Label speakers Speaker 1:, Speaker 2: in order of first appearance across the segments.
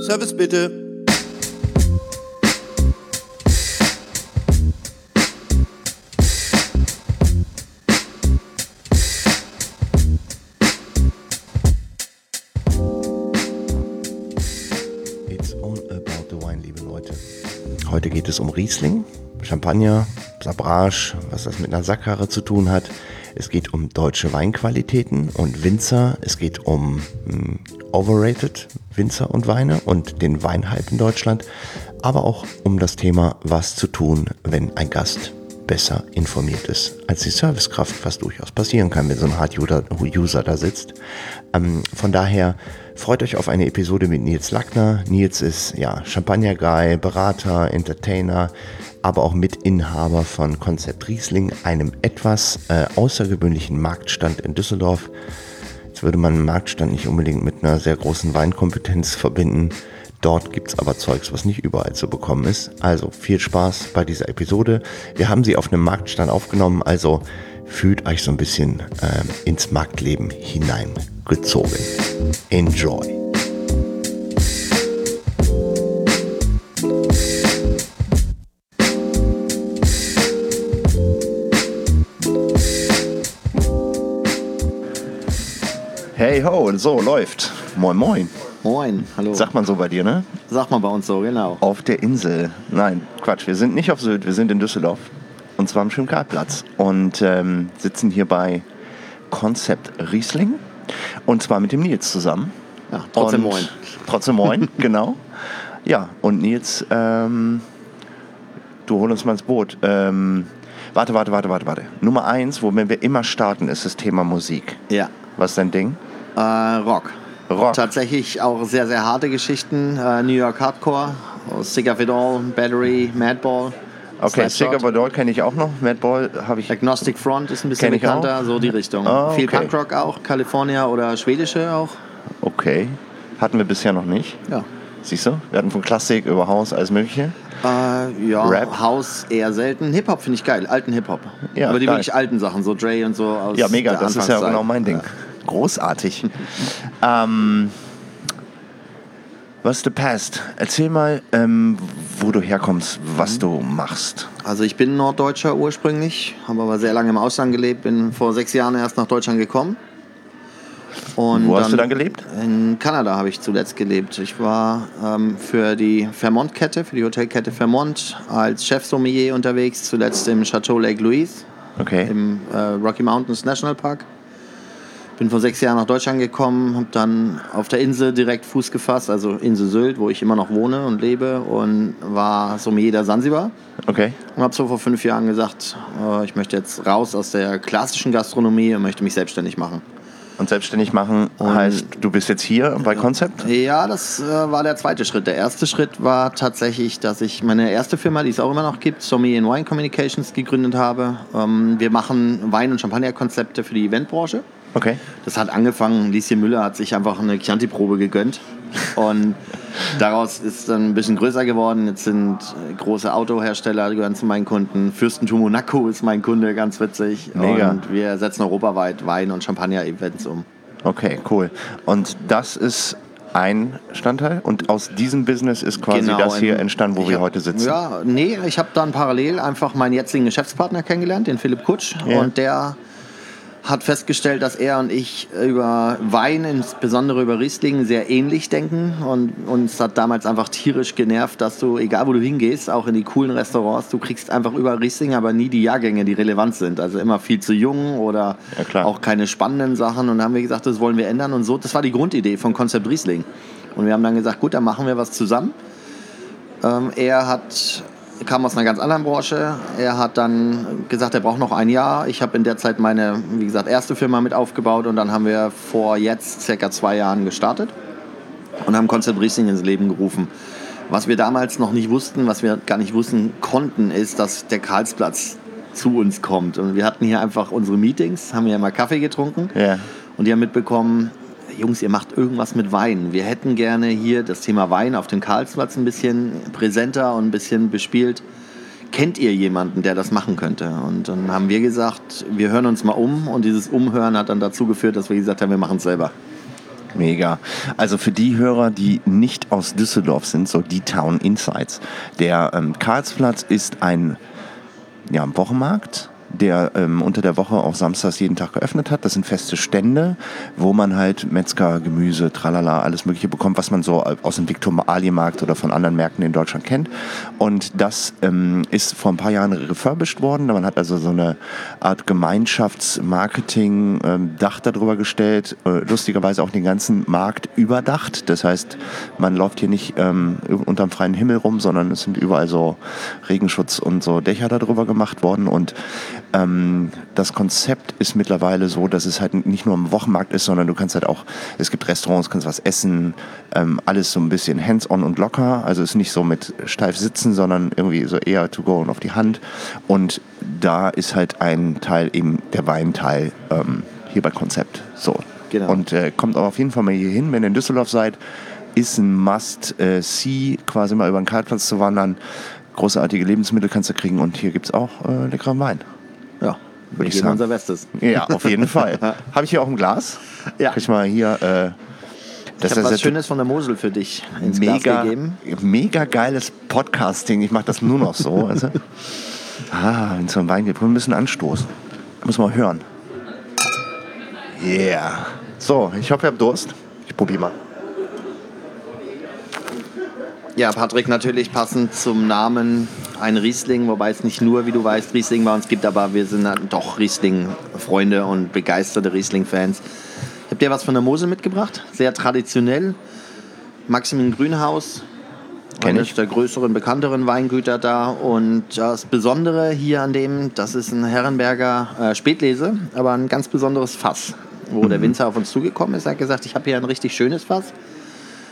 Speaker 1: Service bitte.
Speaker 2: It's all about the wine, liebe Leute. Heute geht es um Riesling, Champagner, Sabrage, was das mit einer Sackkarre zu tun hat. Es geht um deutsche Weinqualitäten und Winzer. Es geht um mh, overrated Winzer und Weine und den Weinhype in Deutschland. Aber auch um das Thema, was zu tun, wenn ein Gast besser informiert ist als die Servicekraft, was durchaus passieren kann, wenn so ein Hard-User da sitzt. Ähm, von daher freut euch auf eine Episode mit Nils Lackner. Nils ist ja Champagner-Guy, Berater, Entertainer, aber auch Mitinhaber von Konzept Riesling, einem etwas äh, außergewöhnlichen Marktstand in Düsseldorf. Jetzt würde man einen Marktstand nicht unbedingt mit einer sehr großen Weinkompetenz verbinden. Dort gibt's aber Zeugs, was nicht überall zu bekommen ist. Also viel Spaß bei dieser Episode. Wir haben sie auf einem Marktstand aufgenommen, also fühlt euch so ein bisschen äh, ins Marktleben hineingezogen. Enjoy. Hey ho, so läuft. Moin moin.
Speaker 3: Moin, hallo.
Speaker 2: Sagt man so bei dir, ne?
Speaker 3: Sag mal bei uns so, genau.
Speaker 2: Auf der Insel. Nein, Quatsch, wir sind nicht auf Sylt, wir sind in Düsseldorf. Und zwar am Schönkartplatz. Und ähm, sitzen hier bei Konzept Riesling. Und zwar mit dem Nils zusammen.
Speaker 3: Ja, trotzdem
Speaker 2: und
Speaker 3: moin.
Speaker 2: Trotzdem moin, genau. Ja, und Nils, ähm, du hol uns mal ins Boot. Ähm, warte, warte, warte, warte, warte. Nummer eins, womit wir immer starten, ist das Thema Musik.
Speaker 3: Ja,
Speaker 2: Was ist dein Ding?
Speaker 3: Äh, Rock.
Speaker 2: Rock.
Speaker 3: Tatsächlich auch sehr, sehr harte Geschichten. Äh, New York Hardcore, Sick of It All, Battery, Madball.
Speaker 2: Okay. Sick of Doll kenne ich auch noch. Madball habe ich.
Speaker 3: Agnostic Front ist ein bisschen bekannter, so die Richtung. Viel
Speaker 2: okay.
Speaker 3: Punkrock auch, California oder schwedische auch.
Speaker 2: Okay. Hatten wir bisher noch nicht.
Speaker 3: Ja.
Speaker 2: Siehst du? Wir hatten von Klassik über Haus alles Mögliche.
Speaker 3: Äh, ja,
Speaker 2: Rap?
Speaker 3: House eher selten. Hip-Hop finde ich geil, alten Hip-Hop.
Speaker 2: Ja,
Speaker 3: Aber die
Speaker 2: geil.
Speaker 3: wirklich alten Sachen, so Dre und so aus
Speaker 2: Ja, mega. Das ist ja genau mein Ding. Großartig. ähm, was ist the past? Erzähl mal, ähm, wo du herkommst, was du machst.
Speaker 3: Also ich bin Norddeutscher ursprünglich, habe aber sehr lange im Ausland gelebt, bin vor sechs Jahren erst nach Deutschland gekommen. Und
Speaker 2: Wo hast du dann gelebt?
Speaker 3: In Kanada habe ich zuletzt gelebt. Ich war ähm, für die Fairmont-Kette, für die Hotelkette Fairmont als Chef-Sommelier unterwegs, zuletzt im Chateau Lake Louise
Speaker 2: Okay.
Speaker 3: im äh, Rocky Mountains National Park. Bin vor sechs Jahren nach Deutschland gekommen, habe dann auf der Insel direkt Fuß gefasst, also Insel Sylt, wo ich immer noch wohne und lebe und war Sommelier der Sansibar.
Speaker 2: Okay.
Speaker 3: Und habe so vor fünf Jahren gesagt, äh, ich möchte jetzt raus aus der klassischen Gastronomie und möchte mich selbstständig machen.
Speaker 2: Und selbstständig machen heißt, du bist jetzt hier bei Concept?
Speaker 3: Ja, das äh, war der zweite Schritt. Der erste Schritt war tatsächlich, dass ich meine erste Firma, die es auch immer noch gibt, Sommelier Wine Communications, gegründet habe. Ähm, wir machen Wein- und Champagnerkonzepte für die Eventbranche.
Speaker 2: Okay.
Speaker 3: Das hat angefangen, Lieschen Müller hat sich einfach eine Chianti-Probe gegönnt. Und daraus ist dann ein bisschen größer geworden. Jetzt sind äh, große Autohersteller, die gehören zu meinen Kunden. Fürstentum Monaco ist mein Kunde, ganz witzig.
Speaker 2: Mega.
Speaker 3: Und wir setzen europaweit Wein- und Champagner-Events um.
Speaker 2: Okay, cool. Und das ist ein Standteil und aus diesem Business ist quasi das hier entstanden, wo
Speaker 3: Genau,
Speaker 2: wir
Speaker 3: hab-
Speaker 2: heute sitzen.
Speaker 3: Ja, nee, ich habe dann parallel einfach meinen jetzigen Geschäftspartner kennengelernt, den Philipp Kutsch.
Speaker 2: Ja.
Speaker 3: Und der hat festgestellt, dass er und ich über Wein, insbesondere über Riesling, sehr ähnlich denken. Und uns hat damals einfach tierisch genervt, dass du, egal wo du hingehst, auch in die coolen Restaurants, du kriegst einfach über Riesling, aber nie die Jahrgänge, die relevant sind. Also immer viel zu jung oder
Speaker 2: Ja,
Speaker 3: auch keine spannenden Sachen. Und da haben wir gesagt, das wollen wir ändern. Und so, das war die Grundidee von Konzept Riesling. Und wir haben dann gesagt, gut, dann machen wir was zusammen. Ähm, er hat, kam aus einer ganz anderen Branche. Er hat dann gesagt, er braucht noch ein Jahr. Ich habe in der Zeit meine, wie gesagt, erste Firma mit aufgebaut und dann haben wir vor jetzt circa zwei Jahren gestartet und haben Concept Riesling ins Leben gerufen. Was wir damals noch nicht wussten, was wir gar nicht wissen konnten, ist, dass der Karlsplatz zu uns kommt. Und wir hatten hier einfach unsere Meetings, haben hier mal Kaffee getrunken.
Speaker 2: Ja.
Speaker 3: Und die haben mitbekommen, Jungs, ihr macht irgendwas mit Wein. Wir hätten gerne hier das Thema Wein auf dem Karlsplatz ein bisschen präsenter und ein bisschen bespielt. Kennt ihr jemanden, der das machen könnte? Und dann haben wir gesagt, wir hören uns mal um. Und dieses Umhören hat dann dazu geführt, dass wir gesagt haben, wir machen es selber.
Speaker 2: Mega. Also für die Hörer, die nicht aus Düsseldorf sind, so die Town Insights. Der ähm, Karlsplatz ist ein ja, Wochenmarkt der ähm, unter der Woche auch samstags jeden Tag geöffnet hat. Das sind feste Stände, wo man halt Metzger, Gemüse, Tralala, alles Mögliche bekommt, was man so aus dem Viktualienmarkt oder von anderen Märkten in Deutschland kennt. Und das ähm, ist vor ein paar Jahren refurbished worden. Man hat also so eine Art Gemeinschaftsmarketing-Dach ähm, darüber gestellt. Äh, lustigerweise auch den ganzen Markt überdacht. Das heißt, man läuft hier nicht ähm, unterm freien Himmel rum, sondern es sind überall so Regenschutz und so Dächer darüber gemacht worden. Und ähm, das Konzept ist mittlerweile so, dass es halt nicht nur ein Wochenmarkt ist, sondern du kannst halt auch, es gibt Restaurants, kannst was essen, ähm, alles so ein bisschen hands-on und locker. Also es ist nicht so mit steif sitzen, sondern irgendwie so eher to go und auf die Hand. Und da ist halt ein Teil eben der Weinteil ähm, hier bei Konzept. So. Genau. Und äh, kommt auch auf jeden Fall mal hier hin, wenn ihr in Düsseldorf seid, ist ein Must-See, quasi mal über den Kartplatz zu wandern. Großartige Lebensmittel kannst du kriegen und hier gibt es auch äh, leckeren Wein.
Speaker 3: Würde ich sagen. unser Bestes.
Speaker 2: Ja, auf jeden Fall. Habe ich hier auch ein Glas? Ja. Kann ich mal hier. Äh,
Speaker 3: das ich habe was Schönes von der Mosel für dich ins
Speaker 2: mega,
Speaker 3: Glas gegeben.
Speaker 2: Mega geiles Podcasting. Ich mache das nur noch so. also. Ah, wenn es so ein Wein gibt, wir müssen anstoßen. Muss man hören. Yeah. So, ich hoffe, ihr habt Durst. Ich probiere mal.
Speaker 3: Ja, Patrick, natürlich passend zum Namen ein Riesling, wobei es nicht nur, wie du weißt, Riesling bei uns gibt, aber wir sind doch Riesling-Freunde und begeisterte Riesling-Fans. Ich habe dir was von der Mosel mitgebracht, sehr traditionell. Maximilian Grünhaus, eines der größeren, bekannteren Weingüter da. Und das Besondere hier an dem, das ist ein Herrenberger äh, Spätlese, aber ein ganz besonderes Fass, wo mhm. der Winzer auf uns zugekommen ist. Er hat gesagt, ich habe hier ein richtig schönes Fass.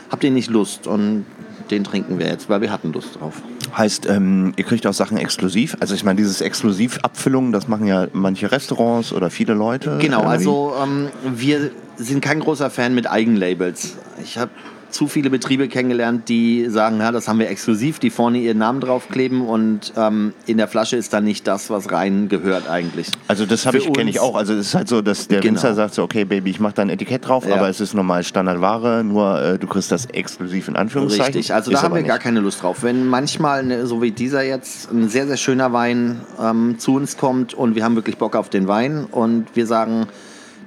Speaker 3: Habt ihr nicht Lust? Und den trinken wir jetzt, weil wir hatten Lust drauf.
Speaker 2: Heißt, ähm, ihr kriegt auch Sachen exklusiv. Also ich meine, dieses Exklusivabfüllung, das machen ja manche Restaurants oder viele Leute.
Speaker 3: Genau, irgendwie. also ähm, wir sind kein großer Fan mit Eigenlabels. Ich habe zu viele Betriebe kennengelernt, die sagen, ja, das haben wir exklusiv, die vorne ihren Namen draufkleben und ähm, in der Flasche ist dann nicht das, was rein gehört eigentlich.
Speaker 2: Also das ich kenne ich auch. Also es ist halt so, dass der genau. Winzer sagt so, okay Baby, ich mache da ein Etikett drauf, ja. aber es ist normal Standardware, nur äh, du kriegst das exklusiv in Anführungszeichen.
Speaker 3: Richtig, also da haben wir nicht. gar keine Lust drauf. Wenn manchmal, ne, so wie dieser jetzt, ein sehr, sehr schöner Wein ähm, zu uns kommt und wir haben wirklich Bock auf den Wein und wir sagen,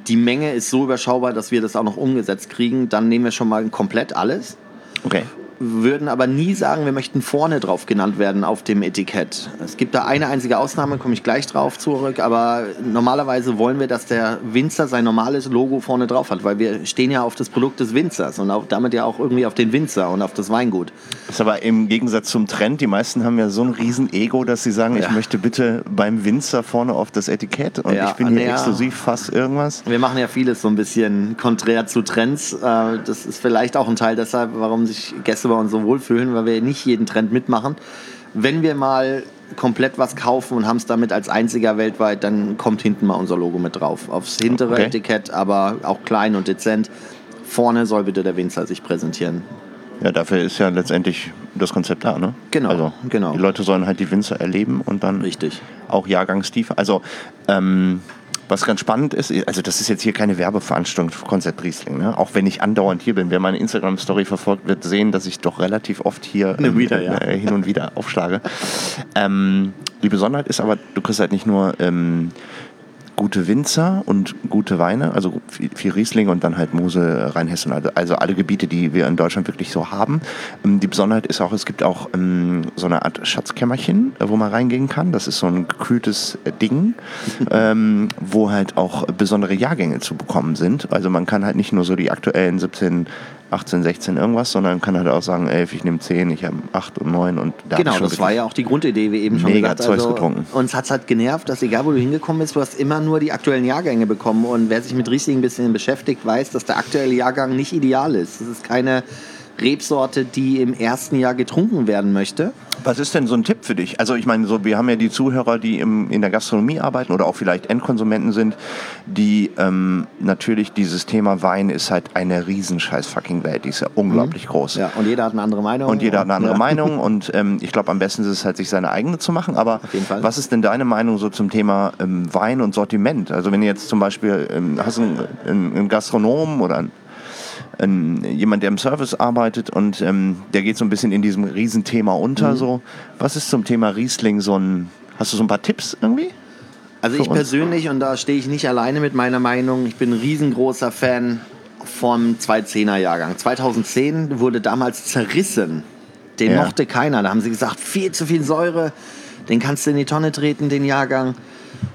Speaker 3: die Menge ist so überschaubar, dass wir das auch noch umgesetzt kriegen, dann nehmen wir schon mal komplett alles.
Speaker 2: Okay
Speaker 3: würden aber nie sagen, wir möchten vorne drauf genannt werden auf dem Etikett. Es gibt da eine einzige Ausnahme, komme ich gleich drauf zurück, aber normalerweise wollen wir, dass der Winzer sein normales Logo vorne drauf hat, weil wir stehen ja auf das Produkt des Winzers und auch, damit ja auch irgendwie auf den Winzer und auf das Weingut.
Speaker 2: Das ist aber im Gegensatz zum Trend, die meisten haben ja so ein riesen Ego, dass sie sagen, ja. ich möchte bitte beim Winzer vorne auf das Etikett und ja, ich bin hier ja. exklusiv fast irgendwas.
Speaker 3: Wir machen ja vieles so ein bisschen konträr zu Trends. Äh, das ist vielleicht auch ein Teil deshalb, warum sich Gäste bei uns so wohlfühlen, weil wir nicht jeden Trend mitmachen. Wenn wir mal komplett was kaufen und haben es damit als einziger weltweit, dann kommt hinten mal unser Logo mit drauf. Aufs hintere okay. Etikett, aber auch klein und dezent. Vorne soll bitte der Winzer sich präsentieren.
Speaker 2: Ja, dafür ist ja letztendlich das Konzept da, ne?
Speaker 3: Genau,
Speaker 2: also,
Speaker 3: genau.
Speaker 2: Die Leute sollen halt die Winzer erleben und dann
Speaker 3: Richtig.
Speaker 2: auch jahrgangstief. Also ähm, was ganz spannend ist, also das ist jetzt hier keine Werbeveranstaltung für Konzert Riesling. Ne? Auch wenn ich andauernd hier bin, wer meine Instagram-Story verfolgt, wird sehen, dass ich doch relativ oft hier
Speaker 3: ähm, wieder, ja.
Speaker 2: äh, hin und wieder aufschlage. ähm, die Besonderheit ist aber, du kriegst halt nicht nur ähm, gute Winzer und gute Weine, also viel Riesling und dann halt Mosel, Rheinhessen, also, also alle Gebiete, die wir in Deutschland wirklich so haben. Ähm, die Besonderheit ist auch, es gibt auch ähm, so eine Art Schatzkämmerchen, äh, wo man reingehen kann. Das ist so ein gekühltes äh, Ding, ähm, wo halt auch besondere Jahrgänge zu bekommen sind. Also man kann halt nicht nur so die aktuellen 17 18, 16 irgendwas, sondern kann halt auch sagen, 11, ich nehme 10, ich habe 8 und 9 und
Speaker 3: da Genau, das war ja auch die Grundidee, wie eben schon
Speaker 2: mega gesagt. Zeugs also, getrunken.
Speaker 3: Uns hat es halt genervt, dass egal wo du hingekommen bist, du hast immer nur die aktuellen Jahrgänge bekommen und wer sich mit Riesling ein bisschen beschäftigt, weiß, dass der aktuelle Jahrgang nicht ideal ist. Das ist keine Rebsorte, die im ersten Jahr getrunken werden möchte.
Speaker 2: Was ist denn so ein Tipp für dich? Also ich meine, so wir haben ja die Zuhörer, die im, in der Gastronomie arbeiten oder auch vielleicht Endkonsumenten sind, die ähm, natürlich dieses Thema Wein ist halt eine riesenscheiß fucking Welt, die ist ja unglaublich mhm. groß.
Speaker 3: Ja, und jeder hat eine andere Meinung.
Speaker 2: Und jeder hat eine andere ja. Meinung und ähm, ich glaube, am besten ist es halt, sich seine eigene zu machen. Aber was ist denn deine Meinung so zum Thema ähm, Wein und Sortiment? Also wenn du jetzt zum Beispiel ähm, hast einen, einen, einen Gastronomen oder einen ein, jemand, der im Service arbeitet und ähm, der geht so ein bisschen in diesem Riesenthema unter.
Speaker 3: Mhm.
Speaker 2: So. Was ist zum Thema Riesling so ein, hast du so ein paar Tipps irgendwie?
Speaker 3: Also ich
Speaker 2: uns?
Speaker 3: persönlich, und da stehe ich nicht alleine mit meiner Meinung, ich bin ein riesengroßer Fan vom 210er Jahrgang. 2010 wurde damals zerrissen. Den
Speaker 2: Ja.
Speaker 3: mochte keiner. Da haben sie gesagt, viel zu viel Säure, den kannst du in die Tonne treten, den Jahrgang.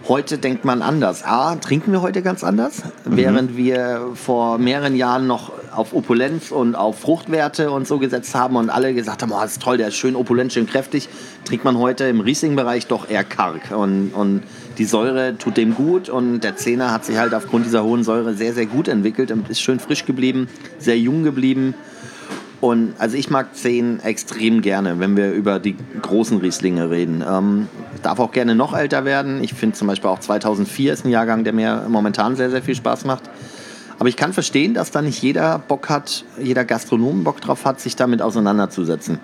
Speaker 3: Heute denkt man anders. A, trinken wir heute ganz anders, während wir vor mehreren Jahren noch auf Opulenz und auf Fruchtwerte und so gesetzt haben und alle gesagt haben, oh, das ist toll, der ist schön opulent, schön kräftig, trinkt man heute im Riesling-Bereich doch eher karg. Und, und die Säure tut dem gut und der Zehner hat sich halt aufgrund dieser hohen Säure sehr, sehr gut entwickelt und ist schön frisch geblieben, sehr jung geblieben. Und also ich mag 10 extrem gerne, wenn wir über die großen Rieslinge reden. Ähm, darf auch gerne noch älter werden. Ich finde zum Beispiel auch 2004 ist ein Jahrgang, der mir momentan sehr, sehr viel Spaß macht. Aber ich kann verstehen, dass da nicht jeder Bock hat, jeder Gastronom Bock drauf hat, sich damit auseinanderzusetzen.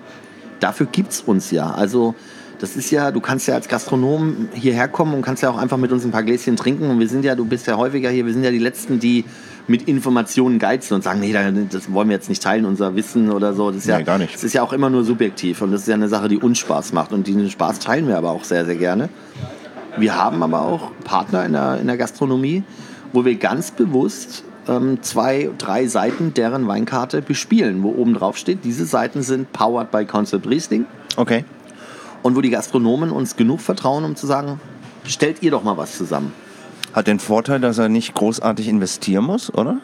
Speaker 3: Dafür gibt es uns ja. Also das ist ja, du kannst ja als Gastronom hierher kommen und kannst ja auch einfach mit uns ein paar Gläschen trinken. Und wir sind ja, du bist ja häufiger hier, wir sind ja die Letzten, die mit Informationen geizen und sagen, nee, da- das wollen wir jetzt nicht teilen, unser Wissen oder so. Das ist ja,
Speaker 2: Nee, gar nicht.
Speaker 3: Das ist ja auch immer nur subjektiv und das ist ja eine Sache, die uns Spaß macht. Und diesen Spaß teilen wir aber auch sehr, sehr gerne. Wir haben aber auch Partner in der, in der Gastronomie, wo wir ganz bewusst ähm, zwei, drei Seiten deren Weinkarte bespielen, wo oben drauf steht, diese Seiten sind powered by Concept Riesling
Speaker 2: Okay.
Speaker 3: und wo die Gastronomen uns genug vertrauen, um zu sagen, stellt ihr doch mal was zusammen.
Speaker 2: Hat den Vorteil, dass er nicht großartig investieren muss, oder?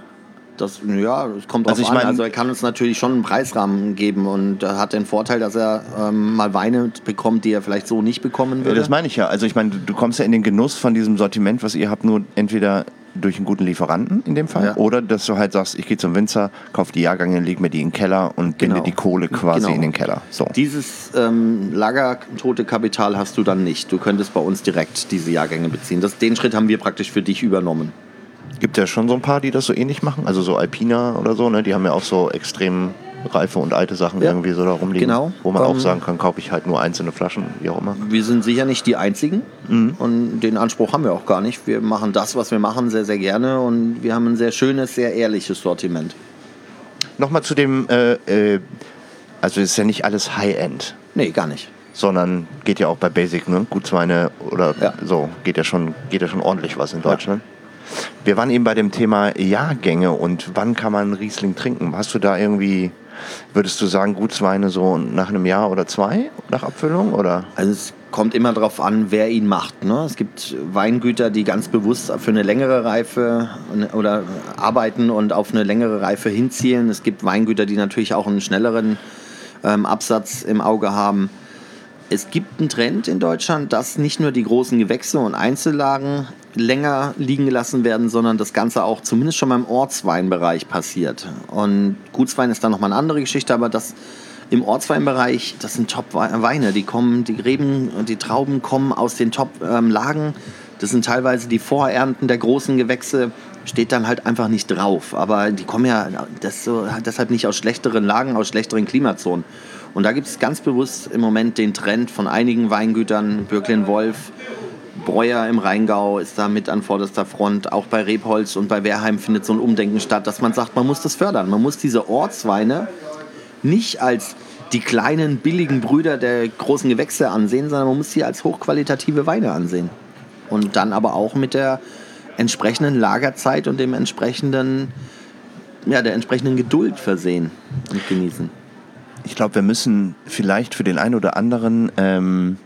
Speaker 3: Das, ja, das kommt
Speaker 2: Also ich
Speaker 3: an.
Speaker 2: mein-
Speaker 3: also er kann uns natürlich schon einen Preisrahmen geben und er hat den Vorteil, dass er ähm, mal Weine bekommt, die er vielleicht so nicht bekommen
Speaker 2: Ja,
Speaker 3: würde.
Speaker 2: das meine ich ja. Also ich meine, du, du kommst ja in den Genuss von diesem Sortiment, was ihr habt, nur entweder durch einen guten Lieferanten in dem Fall
Speaker 3: Ja.
Speaker 2: oder dass du halt sagst, ich gehe zum Winzer, kaufe die Jahrgänge, leg mir die in den Keller und binde
Speaker 3: Genau.
Speaker 2: die Kohle quasi
Speaker 3: Genau.
Speaker 2: in den Keller. So.
Speaker 3: Dieses ähm, lagertote Kapital hast du dann nicht. Du könntest bei uns direkt diese Jahrgänge beziehen. Das, den Schritt haben wir praktisch für dich übernommen.
Speaker 2: Gibt ja schon so ein paar, die das so ähnlich machen. Also so Alpina oder so, ne? Die haben ja auch so extrem reife und alte Sachen
Speaker 3: Ja.
Speaker 2: irgendwie so da rumliegen.
Speaker 3: Genau.
Speaker 2: Wo man auch
Speaker 3: Ähm,
Speaker 2: sagen kann, kaufe ich halt nur einzelne Flaschen, wie auch immer.
Speaker 3: Wir sind sicher nicht die Einzigen und den Anspruch haben wir auch gar nicht. Wir machen das, was wir machen, sehr, sehr gerne und wir haben ein sehr schönes, sehr ehrliches Sortiment.
Speaker 2: Nochmal zu dem, äh, äh, also ist ja nicht alles High-End.
Speaker 3: Nee, gar nicht.
Speaker 2: sondern geht ja auch bei Basic, ne? Gutsweine oder
Speaker 3: Ja.
Speaker 2: so, geht ja, schon, geht ja schon ordentlich was in Deutschland. Wir waren eben bei dem Thema Jahrgänge und wann kann man Riesling trinken? Hast du da irgendwie, würdest du sagen, Gutsweine so nach einem Jahr oder zwei nach Abfüllung? Oder?
Speaker 3: Also es kommt immer darauf an, wer ihn macht. Ne? Es gibt Weingüter, die ganz bewusst für eine längere Reife oder arbeiten und auf eine längere Reife hinzielen. Es gibt Weingüter, die natürlich auch einen schnelleren ähm, Absatz im Auge haben. Es gibt einen Trend in Deutschland, dass nicht nur die großen Gewächse und Einzellagen länger liegen gelassen werden, sondern das Ganze auch zumindest schon mal im Ortsweinbereich passiert. Und Gutswein ist dann nochmal eine andere Geschichte, aber das im Ortsweinbereich, das sind Top-Weine. Die kommen, die Reben, die Trauben kommen aus den Top-Lagen. Das sind teilweise die Vorernten der großen Gewächse, steht dann halt einfach nicht drauf. Aber die kommen ja so, deshalb nicht aus schlechteren Lagen, aus schlechteren Klimazonen. Und da gibt es ganz bewusst im Moment den Trend von einigen Weingütern, Birklin Wolf, Breuer im Rheingau ist da mit an vorderster Front. Auch bei Rebholz und bei Wehrheim findet so ein Umdenken statt, dass man sagt, man muss das fördern. Man muss diese Ortsweine nicht als die kleinen, billigen Brüder der großen Gewächse ansehen, sondern man muss sie als hochqualitative Weine ansehen. Und dann aber auch mit der entsprechenden Lagerzeit und dem entsprechenden, ja, der entsprechenden Geduld versehen und genießen.
Speaker 2: Ich glaube, wir müssen vielleicht für den einen oder anderen ähm,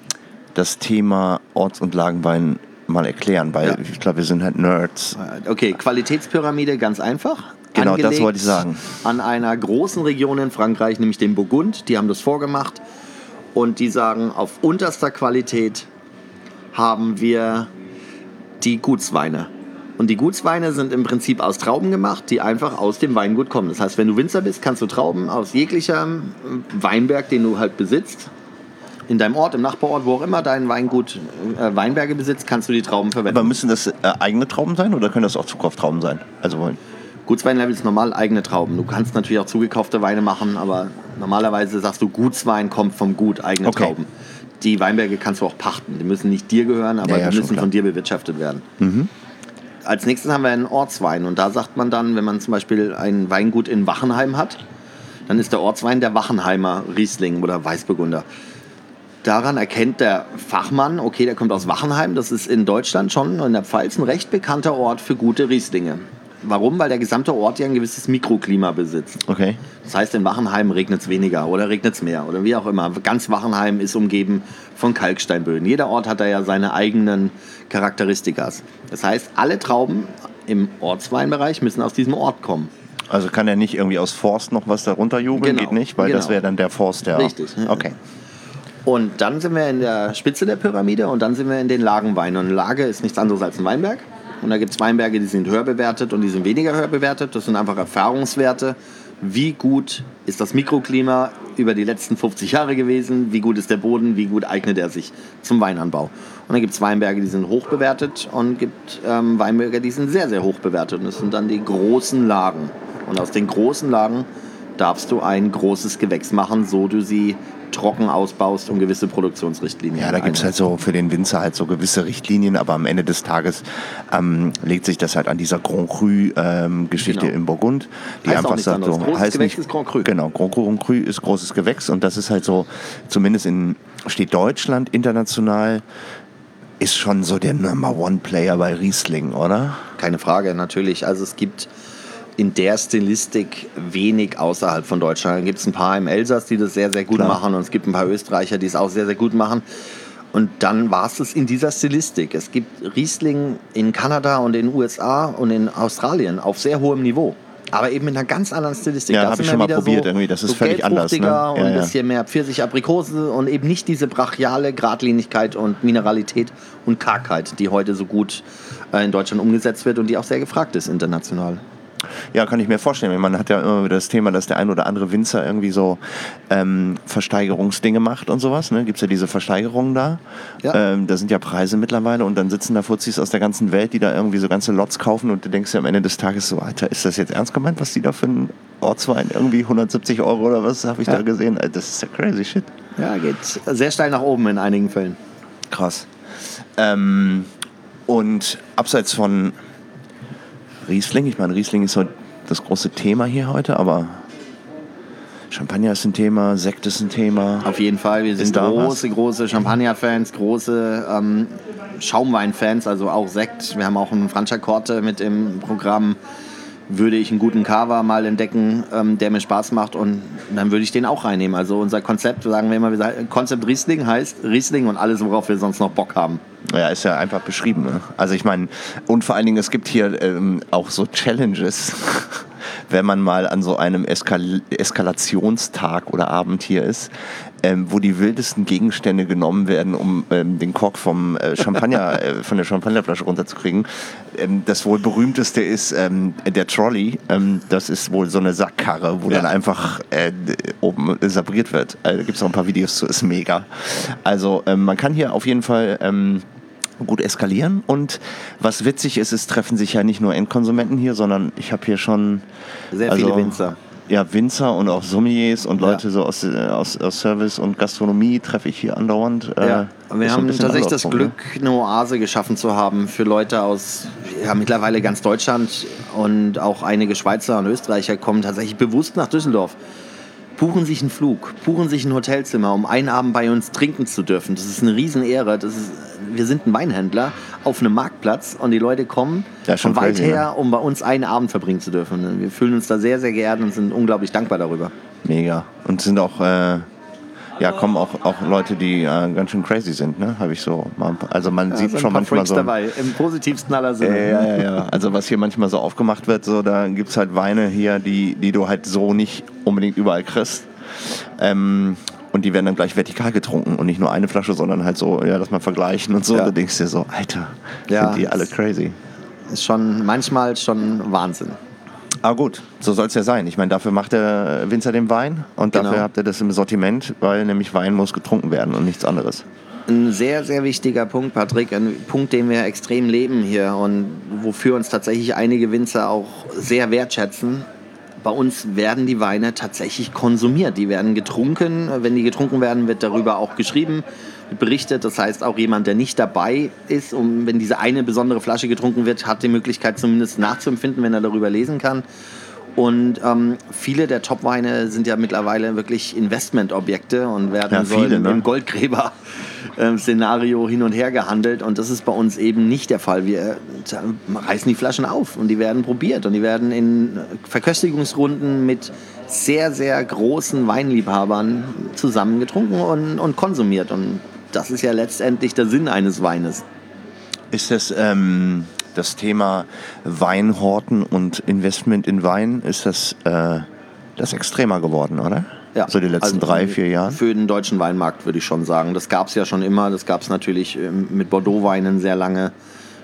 Speaker 2: das Thema Orts- und Lagenwein mal erklären, weil
Speaker 3: Ja.
Speaker 2: ich glaube, wir sind halt Nerds.
Speaker 3: Okay, Qualitätspyramide ganz einfach.
Speaker 2: Genau, das wollte ich sagen.
Speaker 3: An einer großen Region in Frankreich, nämlich dem Burgund. Die haben das vorgemacht. Und die sagen, auf unterster Qualität haben wir die Gutsweine. Und die Gutsweine sind im Prinzip aus Trauben gemacht, die einfach aus dem Weingut kommen. Das heißt, wenn du Winzer bist, kannst du Trauben aus jeglichem Weinberg, den du halt besitzt, in deinem Ort, im Nachbarort, wo auch immer dein Weingut äh, Weinberge besitzt, kannst du die Trauben verwenden.
Speaker 2: Aber müssen das äh, eigene Trauben sein oder können das auch Zukauftrauben sein? Also wollen.
Speaker 3: Gutsweinlevel ist normal eigene Trauben. Du kannst natürlich auch zugekaufte Weine machen, aber normalerweise sagst du, Gutswein kommt vom Gut, eigene
Speaker 2: Okay.
Speaker 3: Trauben. Die Weinberge kannst du auch pachten. Die müssen nicht dir gehören, aber
Speaker 2: Ja, ja,
Speaker 3: die müssen von dir bewirtschaftet werden. als nächstes haben wir einen Ortswein. Und da sagt man dann, wenn man zum Beispiel ein Weingut in Wachenheim hat, dann ist der Ortswein der Wachenheimer Riesling oder Weißburgunder. Daran erkennt der Fachmann, okay, der kommt aus Wachenheim, das ist in Deutschland schon in der Pfalz ein recht bekannter Ort für gute Rieslinge. Warum? Weil der gesamte Ort ja ein gewisses Mikroklima besitzt.
Speaker 2: Okay.
Speaker 3: Das heißt, in Wachenheim regnet es weniger oder regnet es mehr oder wie auch immer. Ganz Wachenheim ist umgeben von Kalksteinböden. Jeder Ort hat da ja seine eigenen Charakteristikas. Das heißt, alle Trauben im Ortsweinbereich müssen aus diesem Ort kommen.
Speaker 2: Also kann er nicht irgendwie aus Forst noch was darunter jubeln?
Speaker 3: Genau,
Speaker 2: Geht nicht, weil das
Speaker 3: genau.
Speaker 2: wäre dann der Forst, der.
Speaker 3: Richtig.
Speaker 2: Okay.
Speaker 3: Und dann sind wir in der Spitze der Pyramide und dann sind wir in den Lagenweinen. Und Lage ist nichts anderes als ein Weinberg. Und da gibt es Weinberge, die sind höher bewertet und die sind weniger höher bewertet. Das sind einfach Erfahrungswerte. Wie gut ist das Mikroklima über die letzten 50 Jahre gewesen? Wie gut ist der Boden? Wie gut eignet er sich zum Weinanbau? Und dann gibt es Weinberge, die sind hoch bewertet und gibt ähm, Weinberge, die sind sehr, sehr hoch bewertet. Und das sind dann die großen Lagen. Und aus den großen Lagen darfst du ein großes Gewächs machen, so du sie trocken ausbaust und gewisse Produktionsrichtlinien.
Speaker 2: Ja, da gibt es halt so für den Winzer halt so gewisse Richtlinien, aber am Ende des Tages ähm, legt sich das halt an dieser Grand Cru-Geschichte
Speaker 3: Genau.
Speaker 2: im Burgund, die
Speaker 3: Heißt
Speaker 2: einfach sagt, so,
Speaker 3: Großes
Speaker 2: heißt
Speaker 3: Gewächs
Speaker 2: nicht,
Speaker 3: ist Grand Cru.
Speaker 2: Genau, Grand Cru, Grand Cru ist großes Gewächs und das ist halt so, zumindest in, steht Deutschland international, ist schon so der Number One Player bei Riesling, oder?
Speaker 3: Keine Frage, natürlich. Also es gibt in der Stilistik wenig außerhalb von Deutschland. Dann gibt es ein paar im Elsass, die das sehr, sehr gut
Speaker 2: Klar.
Speaker 3: machen und es gibt ein paar Österreicher, die es auch sehr, sehr gut machen. Und dann war es in dieser Stilistik. Es gibt Riesling in Kanada und in den USA und in Australien auf sehr hohem Niveau. Aber eben in einer ganz anderen Stilistik.
Speaker 2: Ja,
Speaker 3: Da
Speaker 2: hab
Speaker 3: sind
Speaker 2: ich schon mal probiert irgendwie. Das ist völlig anders, ne? Ja,
Speaker 3: und ein
Speaker 2: ja.
Speaker 3: bisschen mehr Pfirsich-Aprikose und eben nicht diese brachiale Gradlinigkeit und Mineralität und Kargheit, die heute so gut äh, in Deutschland umgesetzt wird und die auch sehr gefragt ist international.
Speaker 2: Ja, kann ich mir vorstellen. Man hat ja immer wieder das Thema, dass der ein oder andere Winzer irgendwie so ähm, Versteigerungsdinge macht und sowas. Ne? Gibt es ja diese Versteigerungen da.
Speaker 3: Ja.
Speaker 2: Ähm, da sind ja Preise mittlerweile und dann sitzen da Fuzis aus der ganzen Welt, die da irgendwie so ganze Lots kaufen und du denkst dir am Ende des Tages so, Alter, ist das jetzt ernst gemeint, was die da für einen Ortswein irgendwie 170 Euro oder was habe ich
Speaker 3: Ja.
Speaker 2: da gesehen? Das ist ja crazy shit.
Speaker 3: Ja, geht sehr steil nach oben in einigen Fällen.
Speaker 2: Krass. Ähm, und abseits von Riesling, ich meine, Riesling ist so das große Thema hier heute, aber Champagner ist ein Thema, Sekt ist ein Thema.
Speaker 3: Auf jeden Fall. Wir sind
Speaker 2: da was?
Speaker 3: große, große Champagner-Fans, große ähm, Schaumwein-Fans, also auch Sekt. Wir haben auch einen Francia Corte mit im Programm. Würde ich einen guten Cava mal entdecken, ähm, der mir Spaß macht und dann würde ich den auch reinnehmen. Also unser Konzept, sagen wir immer, Konzept Riesling heißt Riesling und alles, worauf wir sonst noch Bock haben.
Speaker 2: Ja, ist ja einfach beschrieben. Ne? Also ich meine, und vor allen Dingen, es gibt hier ähm, auch so Challenges, wenn man mal an so einem Eskal Eskalationstag oder Abend hier ist, ähm, wo die wildesten Gegenstände genommen werden, um ähm, den Kork vom äh, Champagner, äh, von der Champagnerflasche runterzukriegen. Ähm, das wohl berühmteste ist ähm, der Trolley. Ähm, das ist wohl so eine Sackkarre, wo
Speaker 3: Ja.
Speaker 2: dann einfach äh, oben sabriert wird. Also, da gibt es auch ein paar Videos zu, ist mega. Also ähm, man kann hier auf jeden Fall gut eskalieren. Und was witzig ist, es treffen sich ja nicht nur Endkonsumenten hier, sondern ich habe hier schon
Speaker 3: Sehr
Speaker 2: also,
Speaker 3: viele Winzer.
Speaker 2: Ja, Winzer und auch Sommeliers und
Speaker 3: Ja.
Speaker 2: Leute so aus, äh, aus, aus Service und Gastronomie treffe ich hier andauernd. Äh,
Speaker 3: Ja, wir haben tatsächlich das Glück, eine Oase geschaffen zu haben für Leute aus ja, mittlerweile ganz Deutschland und auch einige Schweizer und Österreicher kommen tatsächlich bewusst nach Düsseldorf. Buchen sich einen Flug, buchen sich ein Hotelzimmer, um einen Abend bei uns trinken zu dürfen. Das ist eine Riesenehre. Das ist, wir sind ein Weinhändler auf einem Marktplatz und die Leute kommen
Speaker 2: Ja, schon
Speaker 3: von weit
Speaker 2: crazy,
Speaker 3: her, um bei uns einen Abend verbringen zu dürfen. Wir fühlen uns da sehr, sehr geehrt und sind unglaublich dankbar darüber.
Speaker 2: Ne? Mega. Und sind auch, äh, ja, kommen auch, auch Leute, die äh, ganz schön crazy sind, ne? Habe ich so mal. Also man
Speaker 3: Da
Speaker 2: sieht
Speaker 3: sind
Speaker 2: schon
Speaker 3: ein paar
Speaker 2: manchmal
Speaker 3: Freaks
Speaker 2: so.
Speaker 3: dabei, im positivsten aller Sinne.
Speaker 2: Ja, ja, ja. Also was hier manchmal so aufgemacht wird, so da gibt es halt Weine hier, die, die du halt so nicht unbedingt überall kriegst. Ähm, und die werden dann gleich vertikal getrunken und nicht nur eine Flasche, sondern halt so, ja, lass mal vergleichen und so.
Speaker 3: Ja.
Speaker 2: Da denkst du dir so, Alter,
Speaker 3: Ja,
Speaker 2: sind die alle crazy.
Speaker 3: ist schon manchmal schon Wahnsinn.
Speaker 2: Aber gut, so soll es ja sein. Ich meine, dafür macht der Winzer den Wein und dafür
Speaker 3: Genau.
Speaker 2: habt ihr das im Sortiment, weil nämlich Wein muss getrunken werden und nichts anderes.
Speaker 3: Ein sehr, sehr wichtiger Punkt, Patrick, ein Punkt, den wir extrem leben hier und wofür uns tatsächlich einige Winzer auch sehr wertschätzen. bei uns werden die Weine tatsächlich konsumiert. Die werden getrunken. Wenn die getrunken werden, wird darüber auch geschrieben, berichtet. Das heißt, auch jemand, der nicht dabei ist, um, wenn diese eine besondere Flasche getrunken wird, hat die Möglichkeit zumindest nachzuempfinden, wenn er darüber lesen kann. Und ähm, viele der Top-Weine sind ja mittlerweile wirklich Investmentobjekte und werden
Speaker 2: Ja, viele,
Speaker 3: im,
Speaker 2: ne?
Speaker 3: im Goldgräber-Szenario hin und her gehandelt. Und das ist bei uns eben nicht der Fall. Wir reißen die Flaschen auf und die werden probiert und die werden in Verköstigungsrunden mit sehr, sehr großen Weinliebhabern zusammen getrunken und, und konsumiert. Und das ist ja letztendlich der Sinn eines Weines.
Speaker 2: Ist das ähm, das Thema Weinhorten und Investment in Wein, ist das, äh, das extremer geworden, oder? So die letzten
Speaker 3: also
Speaker 2: drei, vier Jahre?
Speaker 3: Für den deutschen Weinmarkt würde ich schon sagen. Das gab es ja schon immer. Das gab es natürlich ähm, mit Bordeaux-Weinen sehr lange.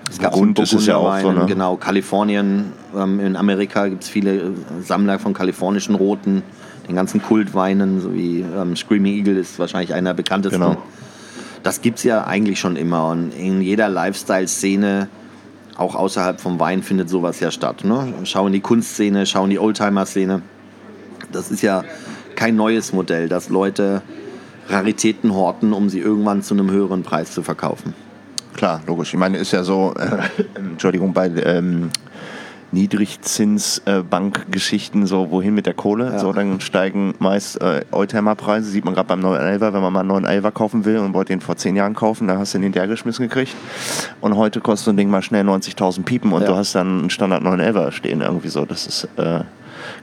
Speaker 3: Es mit
Speaker 2: ist es ja auch so, ne?
Speaker 3: Genau, Kalifornien. Ähm, in Amerika gibt es viele äh, Sammler von kalifornischen Roten, den ganzen Kultweinen, so wie ähm, Screaming Eagle ist wahrscheinlich einer der bekanntesten.
Speaker 2: Genau.
Speaker 3: Das gibt es ja eigentlich schon immer. Und in jeder Lifestyle-Szene, auch außerhalb vom Wein, findet sowas ja statt. Ne? Schau in die Kunstszene, schau in die Oldtimer-Szene. Das ist ja kein neues Modell, dass Leute Raritäten horten, um sie irgendwann zu einem höheren Preis zu verkaufen.
Speaker 2: Klar, logisch. Ich meine, ist ja so, äh, Entschuldigung, bei ähm, Niedrigzinsbankgeschichten, so wohin mit der Kohle,
Speaker 3: Ja.
Speaker 2: so dann steigen meist äh, Oldtimer-Preise, sieht man gerade beim 911, wenn man mal einen 911 kaufen will und wollte den vor zehn Jahren kaufen, dann hast du den hinterhergeschmissen gekriegt und heute kostet so ein Ding mal schnell 90.000 Piepen und
Speaker 3: Ja.
Speaker 2: du hast dann einen Standard 911 stehen irgendwie so, das ist äh,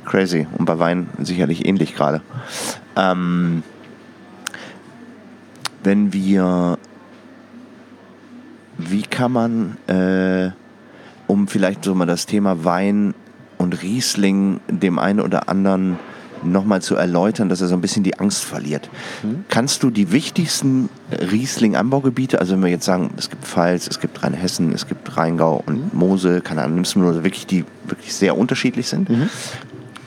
Speaker 2: crazy und bei Wein sicherlich ähnlich gerade. Ähm, wenn wir wie kann man, äh, um vielleicht so mal das Thema Wein und Riesling dem einen oder anderen nochmal zu erläutern, dass er so ein bisschen die Angst verliert. Kannst du die wichtigsten Riesling-Anbaugebiete, also wenn wir jetzt sagen, es gibt Pfalz, es gibt Rheinhessen, es gibt Rheingau und Mosel, keine Ahnung, nimmst du nur wirklich die wirklich sehr unterschiedlich sind?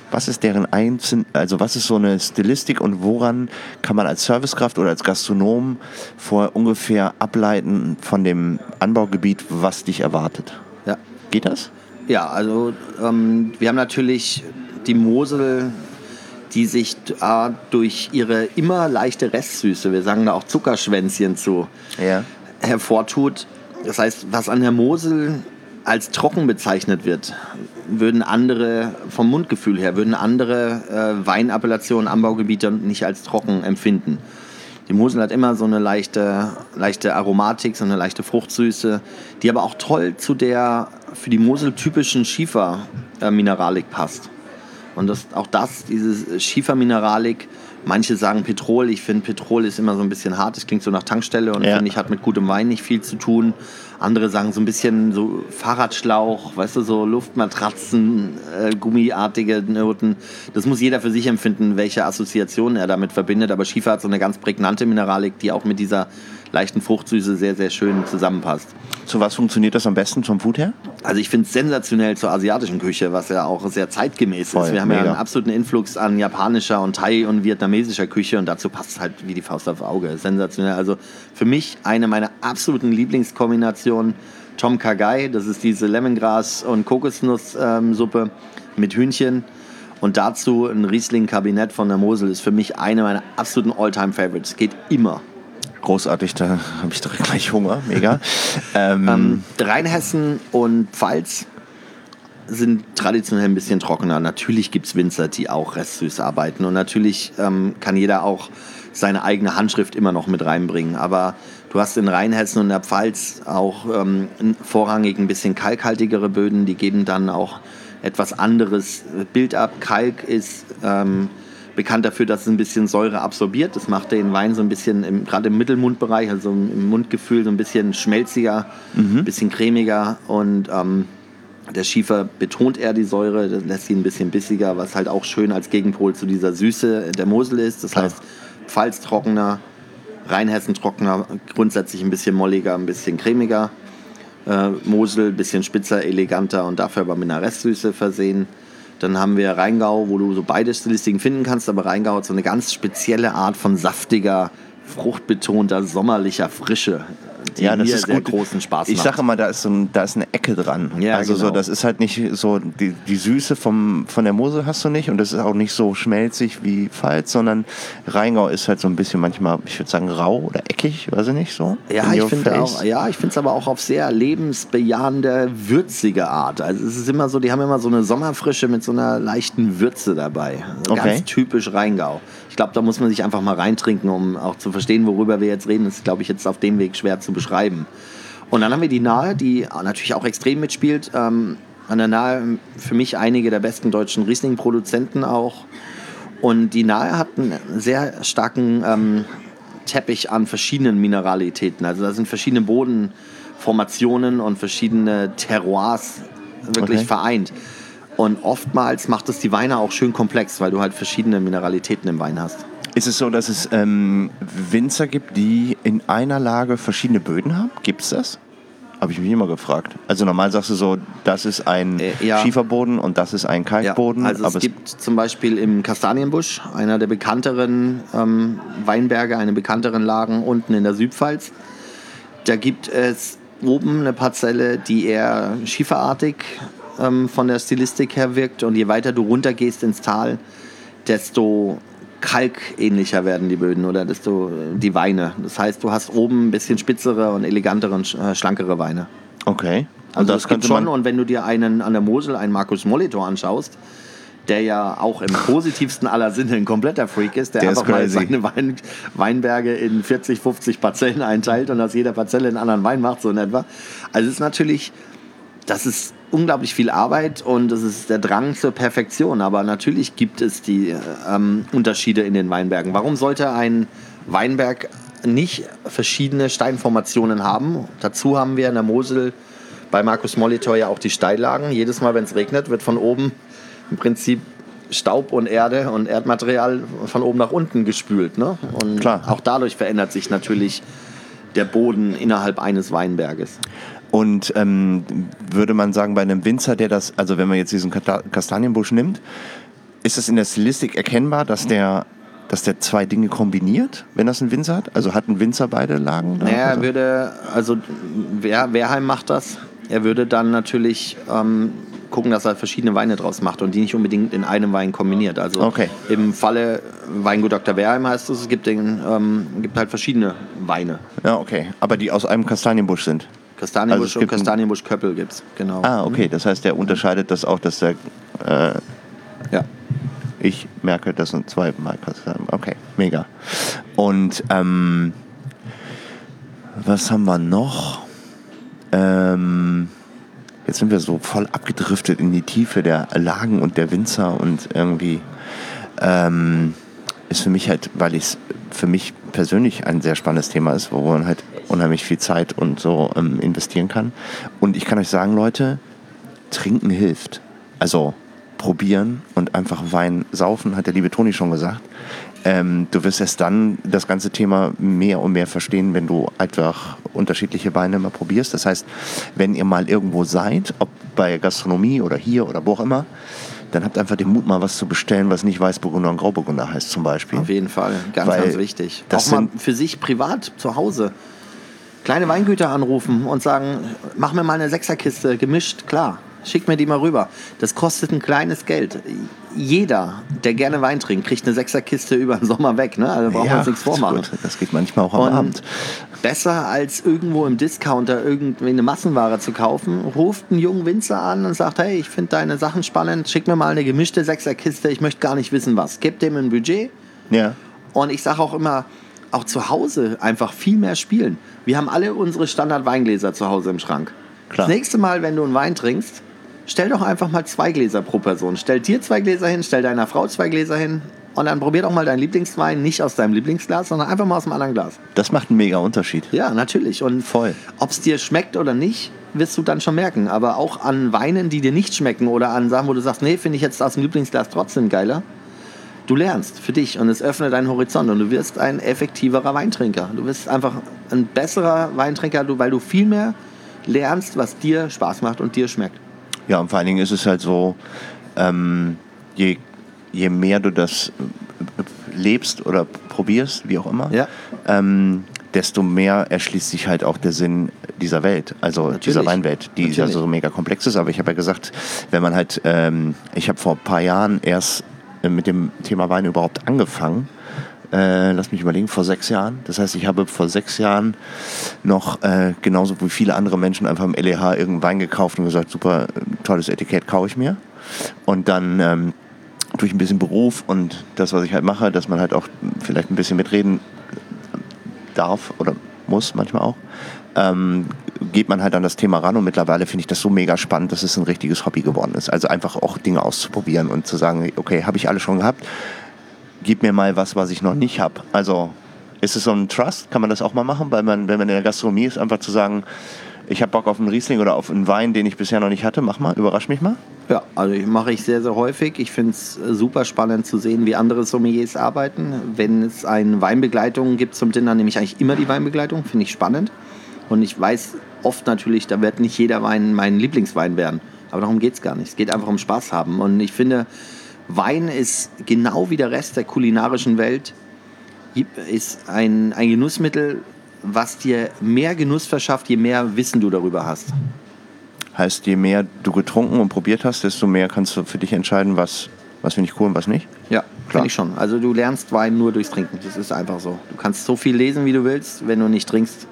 Speaker 2: Was ist deren Einzeln, also was ist so eine Stilistik und woran kann man als Servicekraft oder als Gastronom vor ungefähr ableiten von dem Anbaugebiet, was dich erwartet?
Speaker 3: Ja.
Speaker 2: Geht das?
Speaker 3: Ja, also ähm, wir haben natürlich die Mosel, die sich äh, durch ihre immer leichte Restsüße, wir sagen da auch Zuckerschwänzchen zu,
Speaker 2: Ja.
Speaker 3: hervortut. Das heißt, was an der Mosel als trocken bezeichnet wird, würden andere, vom Mundgefühl her, würden andere äh, Weinappellationen, Anbaugebiete nicht als trocken empfinden. Die Mosel hat immer so eine leichte, leichte Aromatik, so eine leichte Fruchtsüße, die aber auch toll zu der für die Mosel typischen Schiefermineralik passt. Und das, auch das, diese Schiefermineralik, manche sagen Petrol, ich finde Petrol ist immer so ein bisschen hart, das klingt so nach Tankstelle und
Speaker 2: Ja.
Speaker 3: finde ich hat mit gutem Wein nicht viel zu tun. Andere sagen so ein bisschen so Fahrradschlauch, weißt du, so Luftmatratzen, äh, gummiartige Noten. Das muss jeder für sich empfinden, welche Assoziationen er damit verbindet. Aber Schiefer hat so eine ganz prägnante Mineralik, die auch mit dieser leichten Fruchtsüße sehr, sehr schön zusammenpasst.
Speaker 2: Zu was funktioniert das am besten vom Food her?
Speaker 3: Also ich finde es sensationell zur asiatischen Küche, was ja auch sehr zeitgemäß
Speaker 2: Voll,
Speaker 3: ist. Wir haben
Speaker 2: mega.
Speaker 3: ja einen absoluten Influx an japanischer und Thai- und vietnamesischer Küche und dazu passt es halt wie die Faust aufs Auge. Sensationell. Also für mich eine meiner absoluten Lieblingskombinationen Tom Kagai, das ist diese Lemongras- und Kokosnusssuppe mit Hühnchen. Und dazu ein Riesling-Kabinett von der Mosel ist für mich eine meiner absoluten All-Time-Favorites. Geht immer.
Speaker 2: Großartig, da habe ich direkt gleich Hunger, mega. ähm,
Speaker 3: Ähm, Rheinhessen und Pfalz sind traditionell ein bisschen trockener. Natürlich gibt es Winzer, die auch restsüß arbeiten. Und natürlich ähm, kann jeder auch seine eigene Handschrift immer noch mit reinbringen. Aber du hast in Rheinhessen und der Pfalz auch ähm, vorrangig ein bisschen kalkhaltigere Böden. Die geben dann auch etwas anderes Bild ab. Kalk ist ähm, bekannt dafür, dass es ein bisschen Säure absorbiert. Das macht den Wein so ein bisschen, im, gerade im Mittelmundbereich, also im Mundgefühl, so ein bisschen schmelziger, ein bisschen cremiger und ähm, der Schiefer betont eher die Säure, das lässt ihn ein bisschen bissiger, was halt auch schön als Gegenpol zu dieser Süße der Mosel ist. Das
Speaker 2: Klar.
Speaker 3: heißt, Pfalz trockener, Rheinhessen trockener, grundsätzlich ein bisschen molliger, ein bisschen cremiger. Äh, Mosel ein bisschen spitzer, eleganter und dafür aber mit einer Restsüße versehen. Dann haben wir Rheingau, wo du so beide Stilistiken finden kannst, aber Rheingau hat so eine ganz spezielle Art von saftiger, fruchtbetonter, sommerlicher Frische. die
Speaker 2: Ja, das
Speaker 3: mir
Speaker 2: ist
Speaker 3: sehr
Speaker 2: gut.
Speaker 3: großen Spaß
Speaker 2: Ich sage immer, da ist, so ein, da ist eine Ecke dran.
Speaker 3: Ja,
Speaker 2: also so,
Speaker 3: genau.
Speaker 2: das ist halt nicht so, die, die Süße vom, von der Mosel hast du nicht und das ist auch nicht so schmelzig wie Pfalz, sondern Rheingau ist halt so ein bisschen manchmal, ich würde sagen, rau oder eckig, weiß ich nicht so.
Speaker 3: Ja, ich finde auch, ja, ich finde es aber auch auf sehr lebensbejahende, würzige Art. Also es ist immer so, die haben immer so eine Sommerfrische mit so einer leichten Würze dabei. Also
Speaker 2: Okay.
Speaker 3: Ganz typisch Rheingau. Ich glaube, da muss man sich einfach mal reintrinken, um auch zu verstehen, worüber wir jetzt reden. Das ist, glaube ich, jetzt auf dem Weg schwer zu beschreiben. Und dann haben wir die Nahe, die natürlich auch extrem mitspielt. Ähm, an der Nahe für mich einige der besten deutschen Riesling-Produzenten auch. Und die Nahe hat einen sehr starken ähm, Teppich an verschiedenen Mineralitäten. Also da sind verschiedene Bodenformationen und verschiedene Terroirs wirklich
Speaker 2: Okay.
Speaker 3: vereint. Und oftmals macht es die Weine auch schön komplex, weil du halt verschiedene Mineralitäten im Wein hast.
Speaker 2: Ist es so, dass es ähm, Winzer gibt, die in einer Lage verschiedene Böden haben? Gibt es das? Habe ich mich immer gefragt. Also normal sagst du so, das ist ein
Speaker 3: Äh, ja.
Speaker 2: Schieferboden und das ist ein Kalkboden.
Speaker 3: also es
Speaker 2: aber
Speaker 3: gibt zum Beispiel im Kastanienbusch, einer der bekannteren ähm, Weinberge, eine bekannteren Lagen unten in der Südpfalz. Da gibt es oben eine Parzelle, die eher schieferartig ähm, von der Stilistik her wirkt. Und je weiter du runtergehst ins Tal, desto kalkähnlicher werden die Böden oder desto äh, die Weine. Das heißt, du hast oben ein bisschen spitzere und elegantere und äh, schlankere Weine.
Speaker 2: okay.
Speaker 3: Also
Speaker 2: das
Speaker 3: gibt
Speaker 2: könnte
Speaker 3: schon, und wenn du dir einen an der Mosel, einen Markus Molitor anschaust, der ja auch im positivsten aller Sinne ein kompletter Freak ist, der,
Speaker 2: Der ist
Speaker 3: einfach mal
Speaker 2: crazy.
Speaker 3: seine Wein, Weinberge in 40, 50 Parzellen einteilt und aus jeder Parzelle einen anderen Wein macht, so in etwa. Also es ist natürlich, das ist unglaublich viel Arbeit und das ist der Drang zur Perfektion. Aber natürlich gibt es die ähm, Unterschiede in den Weinbergen. Warum sollte ein Weinberg nicht verschiedene Steinformationen haben? Dazu haben wir in der Mosel bei Markus Molitor ja auch die Steillagen. Jedes Mal, wenn es regnet, wird von oben im Prinzip Staub und Erde und Erdmaterial von oben nach unten gespült. Ne? Und
Speaker 2: Klar.
Speaker 3: auch dadurch verändert sich natürlich der Boden innerhalb eines Weinberges.
Speaker 2: Und ähm, würde man sagen, bei einem Winzer, der das, also wenn man jetzt diesen Kastanienbusch nimmt, ist es in der Stilistik erkennbar, dass der, dass der zwei Dinge kombiniert, wenn das ein Winzer hat? Also hat ein Winzer beide Lagen? Da?
Speaker 3: Naja, er
Speaker 2: also,
Speaker 3: würde, also Wer, Werheim macht das. Er würde dann natürlich ähm, gucken, dass er verschiedene Weine draus macht und die nicht unbedingt in einem Wein kombiniert. Also
Speaker 2: Okay.
Speaker 3: im Falle Weingut Dr. Werheim heißt es, es gibt, den, ähm, gibt halt verschiedene Weine.
Speaker 2: ja, okay. Aber die aus einem Kastanienbusch sind.
Speaker 3: Kastanienbusch
Speaker 2: Also
Speaker 3: und
Speaker 2: gibt ein-
Speaker 3: Kastanienbusch Köppel gibt es, genau.
Speaker 2: Ah, okay. Das heißt, der unterscheidet das auch, dass der. Äh,
Speaker 3: Ja.
Speaker 2: ich merke, das sind zwei Mal Kastanien. Okay, mega. Und ähm, was haben wir noch? Ähm, jetzt sind wir so voll abgedriftet in die Tiefe der Lagen und der Winzer und irgendwie ähm, ist für mich halt, weil es für mich persönlich ein sehr spannendes Thema ist, wo man halt unheimlich viel Zeit und so ähm, investieren kann. Und ich kann euch sagen, Leute, trinken hilft. Also probieren und einfach Wein saufen, hat der liebe Toni schon gesagt. Ähm, du wirst erst dann das ganze Thema mehr und mehr verstehen, wenn du einfach unterschiedliche Weine mal probierst. Das heißt, wenn ihr mal irgendwo seid, ob bei Gastronomie oder hier oder wo auch immer, dann habt einfach den Mut, mal was zu bestellen, was nicht Weißburgunder und Grauburgunder heißt zum Beispiel.
Speaker 3: Auf jeden Fall, ganz,
Speaker 2: Weil
Speaker 3: ganz wichtig.
Speaker 2: das
Speaker 3: auch mal für sich privat zu Hause kleine Weingüter anrufen und sagen, mach mir mal eine Sechserkiste, gemischt, klar. Schick mir die mal rüber. Das kostet ein kleines Geld. Jeder, der gerne Wein trinkt, kriegt eine Sechserkiste über den Sommer weg. Ne? Also brauchen wir uns nichts vormachen.
Speaker 2: das geht manchmal auch am
Speaker 3: Und
Speaker 2: Abend.
Speaker 3: besser als irgendwo im Discounter irgendwie eine Massenware zu kaufen, ruft einen jungen Winzer an und sagt, hey, ich finde deine Sachen spannend, schick mir mal eine gemischte Sechserkiste, ich möchte gar nicht wissen was. Gebt dem ein Budget
Speaker 2: Ja.
Speaker 3: und ich sage auch immer, auch zu Hause einfach viel mehr spielen. Wir haben alle unsere Standard-Weingläser zu Hause im Schrank.
Speaker 2: Klar.
Speaker 3: Das nächste Mal, wenn du einen Wein trinkst, stell doch einfach mal zwei Gläser pro Person. Stell dir zwei Gläser hin, stell deiner Frau zwei Gläser hin und dann probier doch mal deinen Lieblingswein nicht aus deinem Lieblingsglas, sondern einfach mal aus einem anderen Glas.
Speaker 2: Das macht einen mega Unterschied.
Speaker 3: Ja, natürlich. Und
Speaker 2: Voll.
Speaker 3: ob es dir schmeckt oder nicht, wirst du dann schon merken. Aber auch an Weinen, die dir nicht schmecken oder an Sachen, wo du sagst, nee, finde ich jetzt aus dem Lieblingsglas trotzdem geiler. Du lernst für dich und es öffnet deinen Horizont und du wirst ein effektiverer Weintrinker. Du wirst einfach ein besserer Weintrinker, weil du viel mehr lernst, was dir Spaß macht und dir schmeckt.
Speaker 2: Ja, und vor allen Dingen ist es halt so, ähm, je, je mehr du das äh, lebst oder probierst, wie auch immer,
Speaker 3: Ja.
Speaker 2: ähm, desto mehr erschließt sich halt auch der Sinn dieser Welt, also
Speaker 3: Natürlich.
Speaker 2: dieser Weinwelt, die ja so mega komplex ist. Aber ich habe ja gesagt, wenn man halt, ähm, ich habe vor ein paar Jahren erst mit dem Thema Wein überhaupt angefangen. Äh, lass mich überlegen, vor sechs Jahren. Das heißt, ich habe vor sechs Jahren noch äh, genauso wie viele andere Menschen einfach im LEH irgendeinen Wein gekauft und gesagt, super, äh, tolles Etikett, kaufe ich mir. Und dann ähm, durch ein bisschen Beruf und das, was ich halt mache, dass man halt auch vielleicht ein bisschen mitreden darf oder muss manchmal auch, ähm, geht man halt an das Thema ran und mittlerweile finde ich das so mega spannend, dass es ein richtiges Hobby geworden ist. Also einfach auch Dinge auszuprobieren und zu sagen, okay, habe ich alle schon gehabt, gib mir mal was, was ich noch nicht habe. Also ist es so ein Trust? Kann man das auch mal machen, weil man, wenn man in der Gastronomie ist, einfach zu sagen, ich habe Bock auf einen Riesling oder auf einen Wein, den ich bisher noch nicht hatte, mach mal, überrasch mich mal.
Speaker 3: Ja, also ich mache ich sehr, sehr häufig. Ich finde es super spannend zu sehen, wie andere Sommeliers arbeiten. Wenn es eine Weinbegleitung gibt zum Dinner, nehme ich eigentlich immer die Weinbegleitung. Finde ich spannend. Und ich weiß oft natürlich, da wird nicht jeder Wein mein Lieblingswein werden. Aber darum geht es gar nicht. Es geht einfach um Spaß haben. Und ich finde, Wein ist genau wie der Rest der kulinarischen Welt, ist ein, ein Genussmittel, was dir mehr Genuss verschafft, je mehr Wissen du darüber hast.
Speaker 2: Heißt, je mehr du getrunken und probiert hast, desto mehr kannst du für dich entscheiden, was, was finde ich cool und was nicht.
Speaker 3: Ja,
Speaker 2: Klar.
Speaker 3: finde ich schon. Also du lernst Wein nur durchs Trinken. Das ist einfach so. Du kannst so viel lesen, wie du willst. Wenn du nicht trinkst,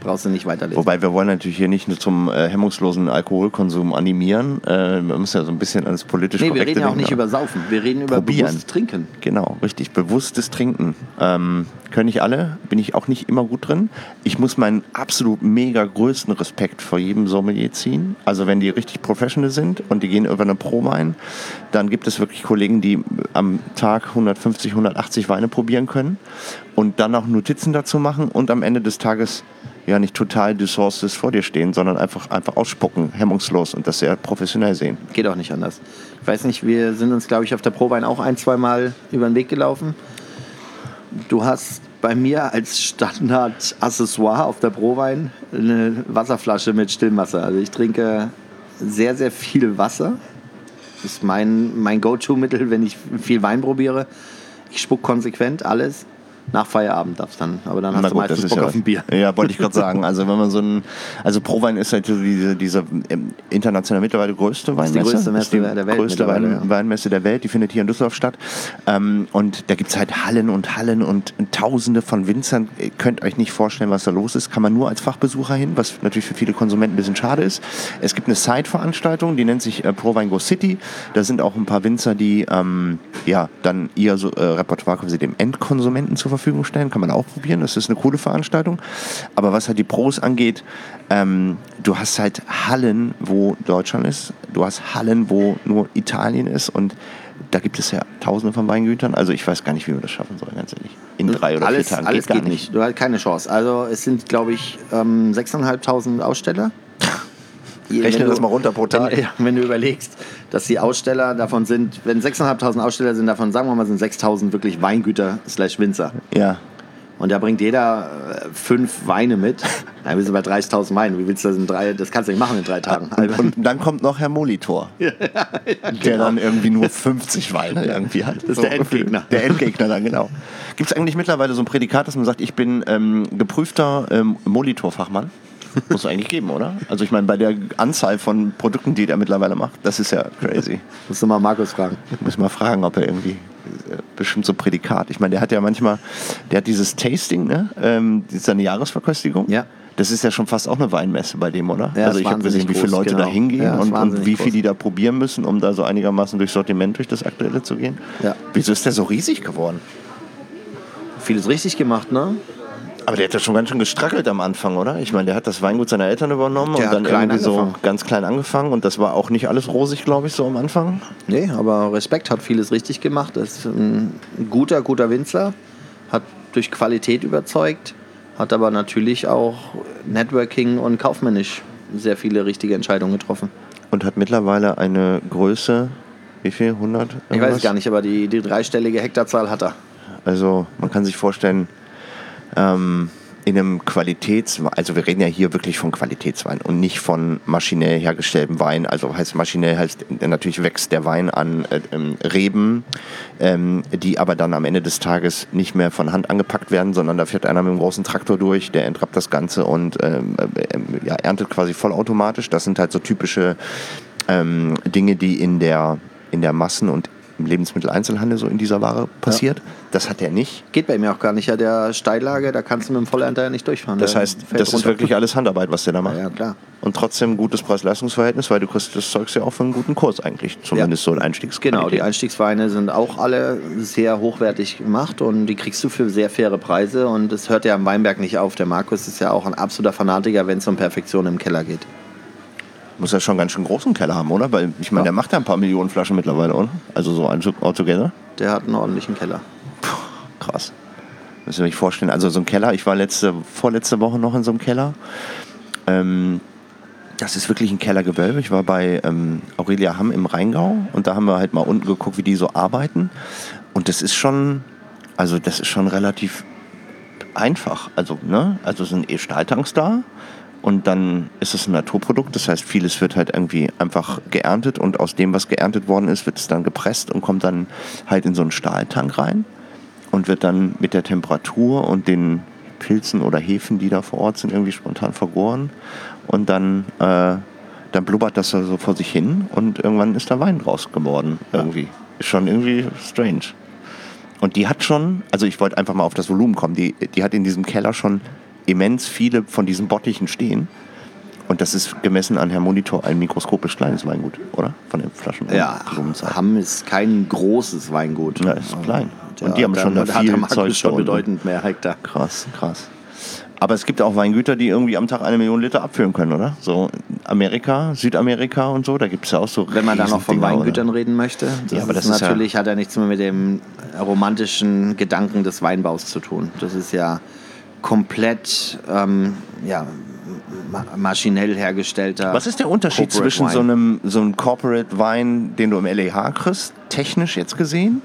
Speaker 3: brauchst du nicht weiterlesen.
Speaker 2: Wobei wir wollen natürlich hier nicht nur zum äh, hemmungslosen Alkoholkonsum animieren. Äh, man muss ja so ein bisschen alles politisch
Speaker 3: nee, wir reden ja auch nicht über Saufen. Wir reden über
Speaker 2: Probieren.
Speaker 3: bewusst Trinken.
Speaker 2: Genau, richtig. Bewusstes Trinken. Ähm, können nicht alle, bin ich auch nicht immer gut drin. Ich muss meinen absolut mega größten Respekt vor jedem Sommelier ziehen. Also wenn die richtig professional sind und die gehen über eine Pro-Wein, dann gibt es wirklich Kollegen, die am Tag 150, 180 Weine probieren können und dann auch Notizen dazu machen und am Ende des Tages ja nicht total die Sources vor dir stehen, sondern einfach, einfach ausspucken, hemmungslos und das sehr professionell sehen.
Speaker 3: Geht auch nicht anders. Ich weiß nicht, wir sind uns, glaube ich, auf der Prowein auch ein, zwei Mal über den Weg gelaufen. Du hast bei mir als Standard-Accessoire auf der Prowein eine Wasserflasche mit Stillwasser. Also ich trinke sehr, sehr viel Wasser. Das ist mein, mein Go-To-Mittel, wenn ich viel Wein probiere. Ich spuck konsequent alles. Nach Feierabend darfst dann. Aber dann hast
Speaker 2: Na
Speaker 3: du
Speaker 2: gut,
Speaker 3: meistens
Speaker 2: das ist
Speaker 3: Bock
Speaker 2: ja,
Speaker 3: auf ein Bier.
Speaker 2: Ja, wollte ich gerade sagen. Also wenn man so ein, also Prowein ist halt so diese, diese ähm, international mittlerweile größte Weinmesse.
Speaker 3: die größte Messe
Speaker 2: Ist die
Speaker 3: der Welt
Speaker 2: größte Wein,
Speaker 3: ja.
Speaker 2: Weinmesse der Welt. Die findet hier in Düsseldorf statt. Ähm, und da gibt es halt Hallen und Hallen und Tausende von Winzern. Ihr könnt euch nicht vorstellen, was da los ist. Kann man nur als Fachbesucher hin, was natürlich für viele Konsumenten ein bisschen schade ist. Es gibt eine Side-Veranstaltung, die nennt sich äh, Prowein Go City. Da sind auch ein paar Winzer, die ähm, ja dann ihr so, äh, Repertoire quasi dem Endkonsumenten zur Verfügung stellen. Kann man auch probieren. Das ist eine coole Veranstaltung. Aber was halt die Pros angeht, ähm, du hast halt Hallen, wo Deutschland ist. Du hast Hallen, wo nur Italien ist. Und da gibt es ja tausende von Weingütern. Also ich weiß gar nicht, wie man das schaffen soll, ganz ehrlich. In drei oder
Speaker 3: alles,
Speaker 2: vier Tagen
Speaker 3: alles
Speaker 2: gar
Speaker 3: geht nicht. Du hast keine Chance. Also es sind, glaube ich, ähm, 6.500 Aussteller.
Speaker 2: Rechne das mal runter pro Tag.
Speaker 3: Wenn, ja, wenn du überlegst, dass die Aussteller davon sind, wenn 6.500 Aussteller sind, davon sagen wir mal, sind 6.000 wirklich Weingüter slash Winzer.
Speaker 2: Ja.
Speaker 3: Und da bringt jeder äh, fünf Weine mit. Dann bist du bei 30.000 Weinen. Wie willst du das in drei, das kannst du nicht machen in drei Tagen.
Speaker 2: Und, und dann kommt noch Herr Molitor, der dann irgendwie nur 50 Weine irgendwie hat.
Speaker 3: Das ist der Endgegner.
Speaker 2: Der Endgegner dann, genau. Gibt es eigentlich mittlerweile so ein Prädikat, dass man sagt, ich bin ähm, geprüfter ähm, Molitor-Fachmann? Muss es eigentlich geben, oder? Also ich meine, bei der Anzahl von Produkten, die der mittlerweile macht, das ist ja crazy.
Speaker 3: Musst du mal Markus fragen.
Speaker 2: Ich muss mal fragen, ob er irgendwie äh, bestimmt so Prädikat. Ich meine, der hat ja manchmal, der hat dieses Tasting, ne? Ähm, das ist seine Jahresverköstigung.
Speaker 3: Ja.
Speaker 2: Das ist ja schon fast auch eine Weinmesse bei dem, oder?
Speaker 3: Ja,
Speaker 2: also ich habe gesehen, wie viele
Speaker 3: groß,
Speaker 2: Leute
Speaker 3: genau.
Speaker 2: da hingehen
Speaker 3: Ja,
Speaker 2: und, und wie viel
Speaker 3: groß.
Speaker 2: die da probieren müssen, um da so einigermaßen durch Sortiment, durch das Aktuelle zu gehen.
Speaker 3: Ja.
Speaker 2: Wieso ist der so riesig geworden?
Speaker 3: Vieles richtig gemacht, ne?
Speaker 2: Aber der hat ja schon ganz schön gestrackelt am Anfang, oder? Ich meine, der hat das Weingut seiner Eltern übernommen
Speaker 3: Der
Speaker 2: und dann irgendwie so
Speaker 3: angefangen.
Speaker 2: ganz klein angefangen und das war auch nicht alles rosig, glaube ich, so am Anfang.
Speaker 3: Nee, aber Respekt hat vieles richtig gemacht. Ist ein guter, guter Winzer. Hat durch Qualität überzeugt. Hat aber natürlich auch Networking und kaufmännisch sehr viele richtige Entscheidungen getroffen.
Speaker 2: Und hat mittlerweile eine Größe, wie viel? 100?
Speaker 3: Ich weiß es
Speaker 2: irgendwas?
Speaker 3: gar nicht, aber die, die dreistellige Hektarzahl hat er.
Speaker 2: Also man kann sich vorstellen, ähm, in einem Qualitäts, also wir reden ja hier wirklich von Qualitätswein und nicht von maschinell hergestelltem Wein. Also heißt maschinell heißt natürlich wächst der Wein an äh, ähm, Reben, ähm, die aber dann am Ende des Tages nicht mehr von Hand angepackt werden, sondern da fährt einer mit einem großen Traktor durch, der entrappt das Ganze und ähm, äh, ja, erntet quasi vollautomatisch. Das sind halt so typische ähm, Dinge, die in der in der Massen- und im Lebensmitteleinzelhandel so in dieser Ware passiert. Ja. Das hat er nicht.
Speaker 3: Geht bei mir auch gar nicht. Ja, der Steillage, da kannst du mit dem Vollernter ja nicht durchfahren.
Speaker 2: Das heißt, das ist wirklich alles Handarbeit, was der da macht.
Speaker 3: Ja, klar.
Speaker 2: Und trotzdem gutes Preis-Leistungs-Verhältnis, weil du kriegst das Zeug ja auch für einen guten Kurs eigentlich. Zumindest ja. so ein Einstiegsqualität.
Speaker 3: Genau, die Einstiegsweine sind auch alle sehr hochwertig gemacht und die kriegst du für sehr faire Preise. Und es hört ja am Weinberg nicht auf. Der Markus ist ja auch ein absoluter Fanatiker, wenn es um Perfektion im Keller geht.
Speaker 2: Muss ja schon ganz schön großen Keller haben, oder? Weil ich meine, ja. der macht ja ein paar Millionen Flaschen mittlerweile, oder? Also so all together.
Speaker 3: Der hat einen ordentlichen Keller.
Speaker 2: Puh, krass. Müssen ihr euch vorstellen. Also so ein Keller, ich war letzte, vorletzte Woche noch in so einem Keller. Ähm, das ist wirklich ein Kellergewölbe. Ich war bei ähm, Aurelia Hamm im Rheingau und da haben wir halt mal unten geguckt, wie die so arbeiten. Und das ist schon, also das ist schon relativ einfach. Also, ne? Also sind eh Stahltanks da und dann ist es ein Naturprodukt, das heißt, vieles wird halt irgendwie einfach geerntet und aus dem, was geerntet worden ist, wird es dann gepresst und kommt dann halt in so einen Stahltank rein und wird dann mit der Temperatur und den Pilzen oder Hefen, die da vor Ort sind, irgendwie spontan vergoren und dann, äh, dann blubbert das so vor sich hin und irgendwann ist da Wein draus geworden irgendwie. Ist schon irgendwie strange. Und die hat schon, also ich wollte einfach mal auf das Volumen kommen, die, die hat in diesem Keller schon immens viele von diesen Bottichen stehen. Und das ist gemessen an Herrn Monitor ein mikroskopisch kleines Weingut, oder? Von den Flaschen.
Speaker 3: Ja, Hamm ist kein großes Weingut.
Speaker 2: Ja, ist klein. Und die haben schon da viel Zeug
Speaker 3: schon bedeutend mehr Hektar.
Speaker 2: Krass, krass. Aber es gibt auch Weingüter, die irgendwie am Tag eine Million Liter abfüllen können, oder? So Amerika, Südamerika und so, da gibt es ja auch so.
Speaker 3: Wenn man da noch von Weingütern oder? reden möchte, das ja, aber das ist natürlich ja hat ja nichts mehr mit dem romantischen Gedanken des Weinbaus zu tun. Das ist ja komplett ähm, ja, maschinell hergestellter.
Speaker 2: Was ist der Unterschied Corporate zwischen so einem, so einem Corporate Wein, den du im LEH kriegst, technisch jetzt gesehen,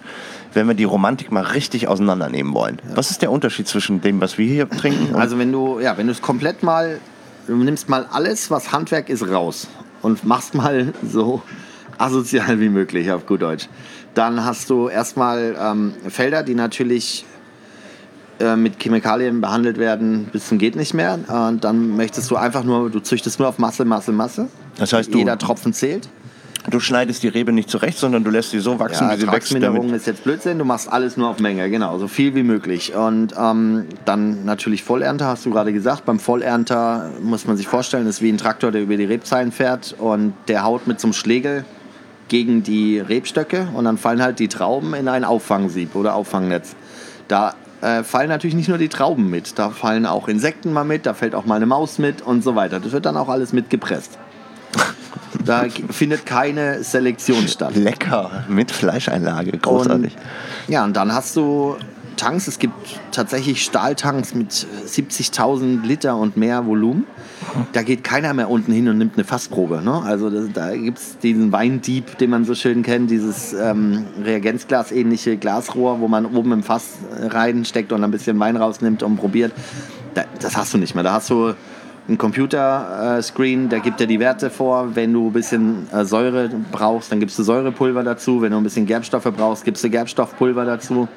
Speaker 2: wenn wir die Romantik mal richtig auseinandernehmen wollen? Ja. Was ist der Unterschied zwischen dem, was wir hier trinken?
Speaker 3: Also wenn du ja, wenn du es komplett mal, du nimmst mal alles, was Handwerk ist, raus und machst mal so asozial wie möglich auf gut Deutsch. Dann hast du erstmal ähm, Felder, die natürlich äh, mit Chemikalien behandelt werden bis zum geht nicht mehr. Und dann möchtest du einfach nur, du züchtest nur auf Masse, Masse, Masse.
Speaker 2: Das heißt, du,
Speaker 3: jeder Tropfen zählt.
Speaker 2: Du schneidest die Rebe nicht zurecht, sondern du lässt sie so wachsen,
Speaker 3: ja, wie sie wächst. Damit ist jetzt Blödsinn, du machst alles nur auf Menge, genau, so viel wie möglich. Und ähm, dann natürlich Vollernter, hast du gerade gesagt. Beim Vollernter muss man sich vorstellen, ist wie ein Traktor, der über die Rebzeilen fährt und der haut mit so einem Schlegel gegen die Rebstöcke und dann fallen halt die Trauben in ein Auffangsieb oder Auffangnetz. Da äh, fallen natürlich nicht nur die Trauben mit, da fallen auch Insekten mal mit, da fällt auch mal eine Maus mit und so weiter. Das wird dann auch alles mitgepresst. Da findet keine Selektion statt.
Speaker 2: Lecker, mit Fleischeinlage, großartig.
Speaker 3: Und, ja, und dann hast du Tanks. Es gibt tatsächlich Stahltanks mit 70.000 Liter und mehr Volumen. Da geht keiner mehr unten hin und nimmt eine Fassprobe. Ne? Also das, da gibt es diesen Weindieb, den man so schön kennt, dieses ähm, Reagenzglas-ähnliche Glasrohr, wo man oben im Fass reinsteckt und ein bisschen Wein rausnimmt und probiert. Da, das hast du nicht mehr. Da hast du ein Computerscreen, der gibt dir die Werte vor. Wenn du ein bisschen äh, Säure brauchst, dann gibst du Säurepulver dazu. Wenn du ein bisschen Gerbstoffe brauchst, gibst du Gerbstoffpulver dazu.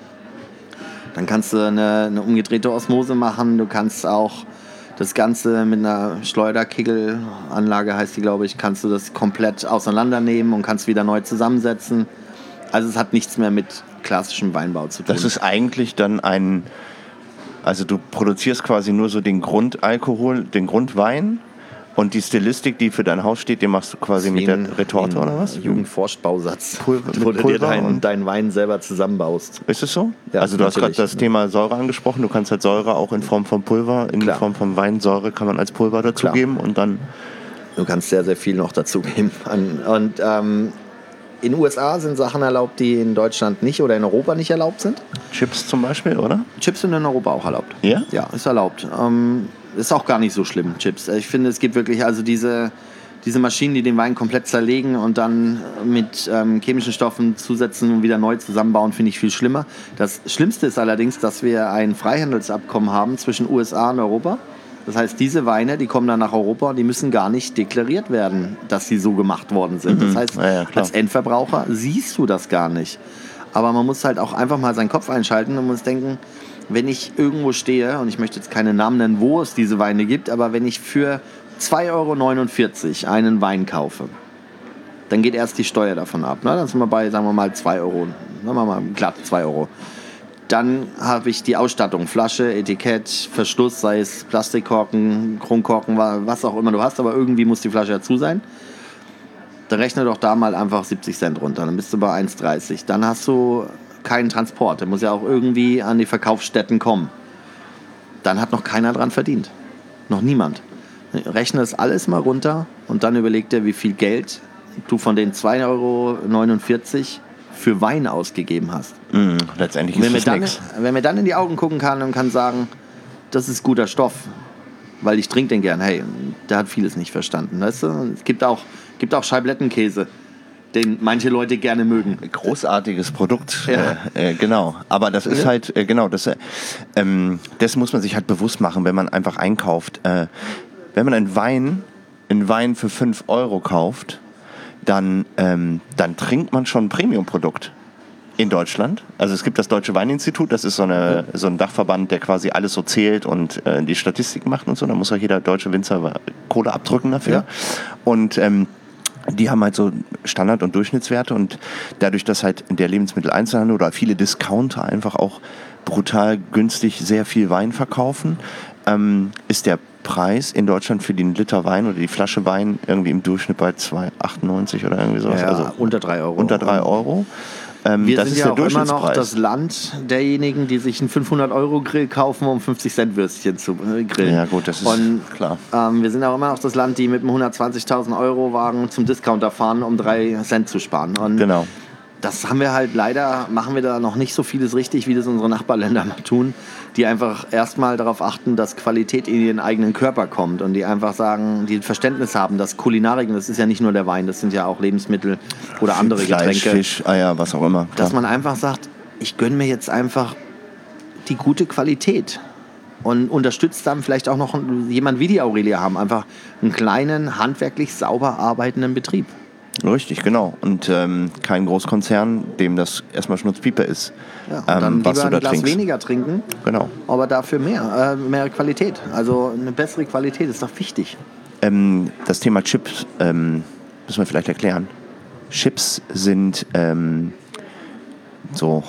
Speaker 3: Dann kannst du eine, eine umgedrehte Osmose machen. Du kannst auch das Ganze mit einer Schleuderkegel-Anlage, heißt die, glaube ich, kannst du das komplett auseinandernehmen und kannst wieder neu zusammensetzen. Also es hat nichts mehr mit klassischem Weinbau zu tun.
Speaker 2: Das ist eigentlich dann ein, also du produzierst quasi nur so den Grundalkohol, den Grundwein und die Stilistik, die für dein Haus steht, die machst du quasi mit der Retorte oder was?
Speaker 3: Jugendforschbausatz, Pulver, wo du dir deinen dein Wein selber zusammenbaust.
Speaker 2: Ist es so? Ja, also du hast gerade das Thema Säure angesprochen. Du kannst halt Säure auch in Form von Pulver, in Klar. Form von Weinsäure kann man als Pulver dazugeben und dann...
Speaker 3: Du kannst sehr, sehr viel noch dazugeben. Und ähm, in den USA sind Sachen erlaubt, die in Deutschland nicht oder in Europa nicht erlaubt sind.
Speaker 2: Chips zum Beispiel, oder?
Speaker 3: Chips sind in Europa auch erlaubt.
Speaker 2: Ja?
Speaker 3: Ja, ist erlaubt. Ähm, ist auch gar nicht so schlimm, Chips. Ich finde, es gibt wirklich also diese, diese Maschinen, die den Wein komplett zerlegen und dann mit ähm, chemischen Stoffen zusetzen und wieder neu zusammenbauen, finde ich viel schlimmer. Das Schlimmste ist allerdings, dass wir ein Freihandelsabkommen haben zwischen USA und Europa. Das heißt, diese Weine, die kommen dann nach Europa und die müssen gar nicht deklariert werden, dass sie so gemacht worden sind. Das heißt,
Speaker 2: Ja, ja,
Speaker 3: als Endverbraucher siehst du das gar nicht. Aber man muss halt auch einfach mal seinen Kopf einschalten und muss denken, wenn ich irgendwo stehe, und ich möchte jetzt keine Namen nennen, wo es diese Weine gibt, aber wenn ich für 2,49 Euro einen Wein kaufe, dann geht erst die Steuer davon ab. Ne? Dann sind wir bei, sagen wir mal, 2 Euro. Sagen wir mal glatt 2 Euro. Dann habe ich die Ausstattung, Flasche, Etikett, Verschluss, sei es Plastikkorken, Kronkorken, wa- was auch immer du hast, aber irgendwie muss die Flasche dazu sein. Dann rechne doch da mal einfach 70 Cent runter, dann bist du bei 1,30. Dann hast du keinen Transport, der muss ja auch irgendwie an die Verkaufsstätten kommen. Dann hat noch keiner dran verdient. Noch niemand. Rechne das alles mal runter und dann überleg dir, wie viel Geld du von den 2,49 Euro für Wein ausgegeben hast.
Speaker 2: Mhm, letztendlich
Speaker 3: Wenn
Speaker 2: ist
Speaker 3: mir,
Speaker 2: das
Speaker 3: dann, wenn mir dann in die Augen gucken kann und kann sagen, das ist guter Stoff, weil ich trinke den gern. Hey, der hat vieles nicht verstanden. Weißt du? Es gibt auch, gibt auch Scheiblettenkäse, den manche Leute gerne mögen.
Speaker 2: Großartiges Produkt,
Speaker 3: Ja.
Speaker 2: äh, äh, genau. Aber das ist
Speaker 3: Ja.
Speaker 2: halt, äh, genau, das, äh, ähm, das muss man sich halt bewusst machen, wenn man einfach einkauft. Äh, wenn man einen Wein, einen Wein für 5 Euro kauft, dann, ähm, dann trinkt man schon ein Premium-Produkt in Deutschland. Also es gibt das Deutsche Weininstitut, das ist so, eine, so ein Dachverband, der quasi alles so zählt und äh, die Statistik macht und so. Da muss auch jeder deutsche Winzer Kohle abdrücken dafür.
Speaker 3: Ja.
Speaker 2: Und ähm, die haben halt so Standard- und Durchschnittswerte und dadurch, dass halt der Lebensmitteleinzelhandel oder viele Discounter einfach auch brutal günstig sehr viel Wein verkaufen, ähm, ist der Preis in Deutschland für den Liter Wein oder die Flasche Wein irgendwie im Durchschnitt bei 2,98 oder irgendwie sowas.
Speaker 3: Ja,
Speaker 2: also
Speaker 3: unter 3 Euro.
Speaker 2: unter 3 Euro. Ähm,
Speaker 3: Wir sind ja auch immer noch das Land derjenigen, die sich einen 500-Euro-Grill kaufen, um 50-Cent-Würstchen zu äh, grillen.
Speaker 2: Ja, gut, das ist
Speaker 3: Und,
Speaker 2: klar.
Speaker 3: Ähm, wir sind auch immer noch das Land, die mit einem 120.000 Euro Wagen zum Discounter fahren, um 3 Cent zu sparen. Und
Speaker 2: Genau.
Speaker 3: das haben wir halt leider, machen wir da noch nicht so vieles richtig, wie das unsere Nachbarländer mal tun, die einfach erstmal darauf achten, dass Qualität in ihren eigenen Körper kommt und die einfach sagen, die Verständnis haben, dass Kulinarik, und das ist ja nicht nur der Wein, das sind ja auch Lebensmittel oder andere
Speaker 2: Fleisch,
Speaker 3: Getränke,
Speaker 2: Fisch, Eier, was auch immer.
Speaker 3: dass
Speaker 2: Klar.
Speaker 3: man einfach sagt, ich gönne mir jetzt einfach die gute Qualität und unterstützt dann vielleicht auch noch jemand wie die Aurelia haben, einfach einen kleinen, handwerklich sauber arbeitenden Betrieb.
Speaker 2: Richtig, genau. Und ähm, kein Großkonzern, dem das erstmal Schnutzpiepe ist,
Speaker 3: Ja, und
Speaker 2: ähm,
Speaker 3: dann
Speaker 2: was
Speaker 3: lieber
Speaker 2: du
Speaker 3: ein
Speaker 2: da
Speaker 3: Glas
Speaker 2: trinkst.
Speaker 3: weniger trinken,
Speaker 2: Genau.
Speaker 3: aber dafür mehr, äh, mehr Qualität. Also eine bessere Qualität ist doch wichtig.
Speaker 2: Ähm, das Thema Chips ähm, müssen wir vielleicht erklären. Chips sind ähm, so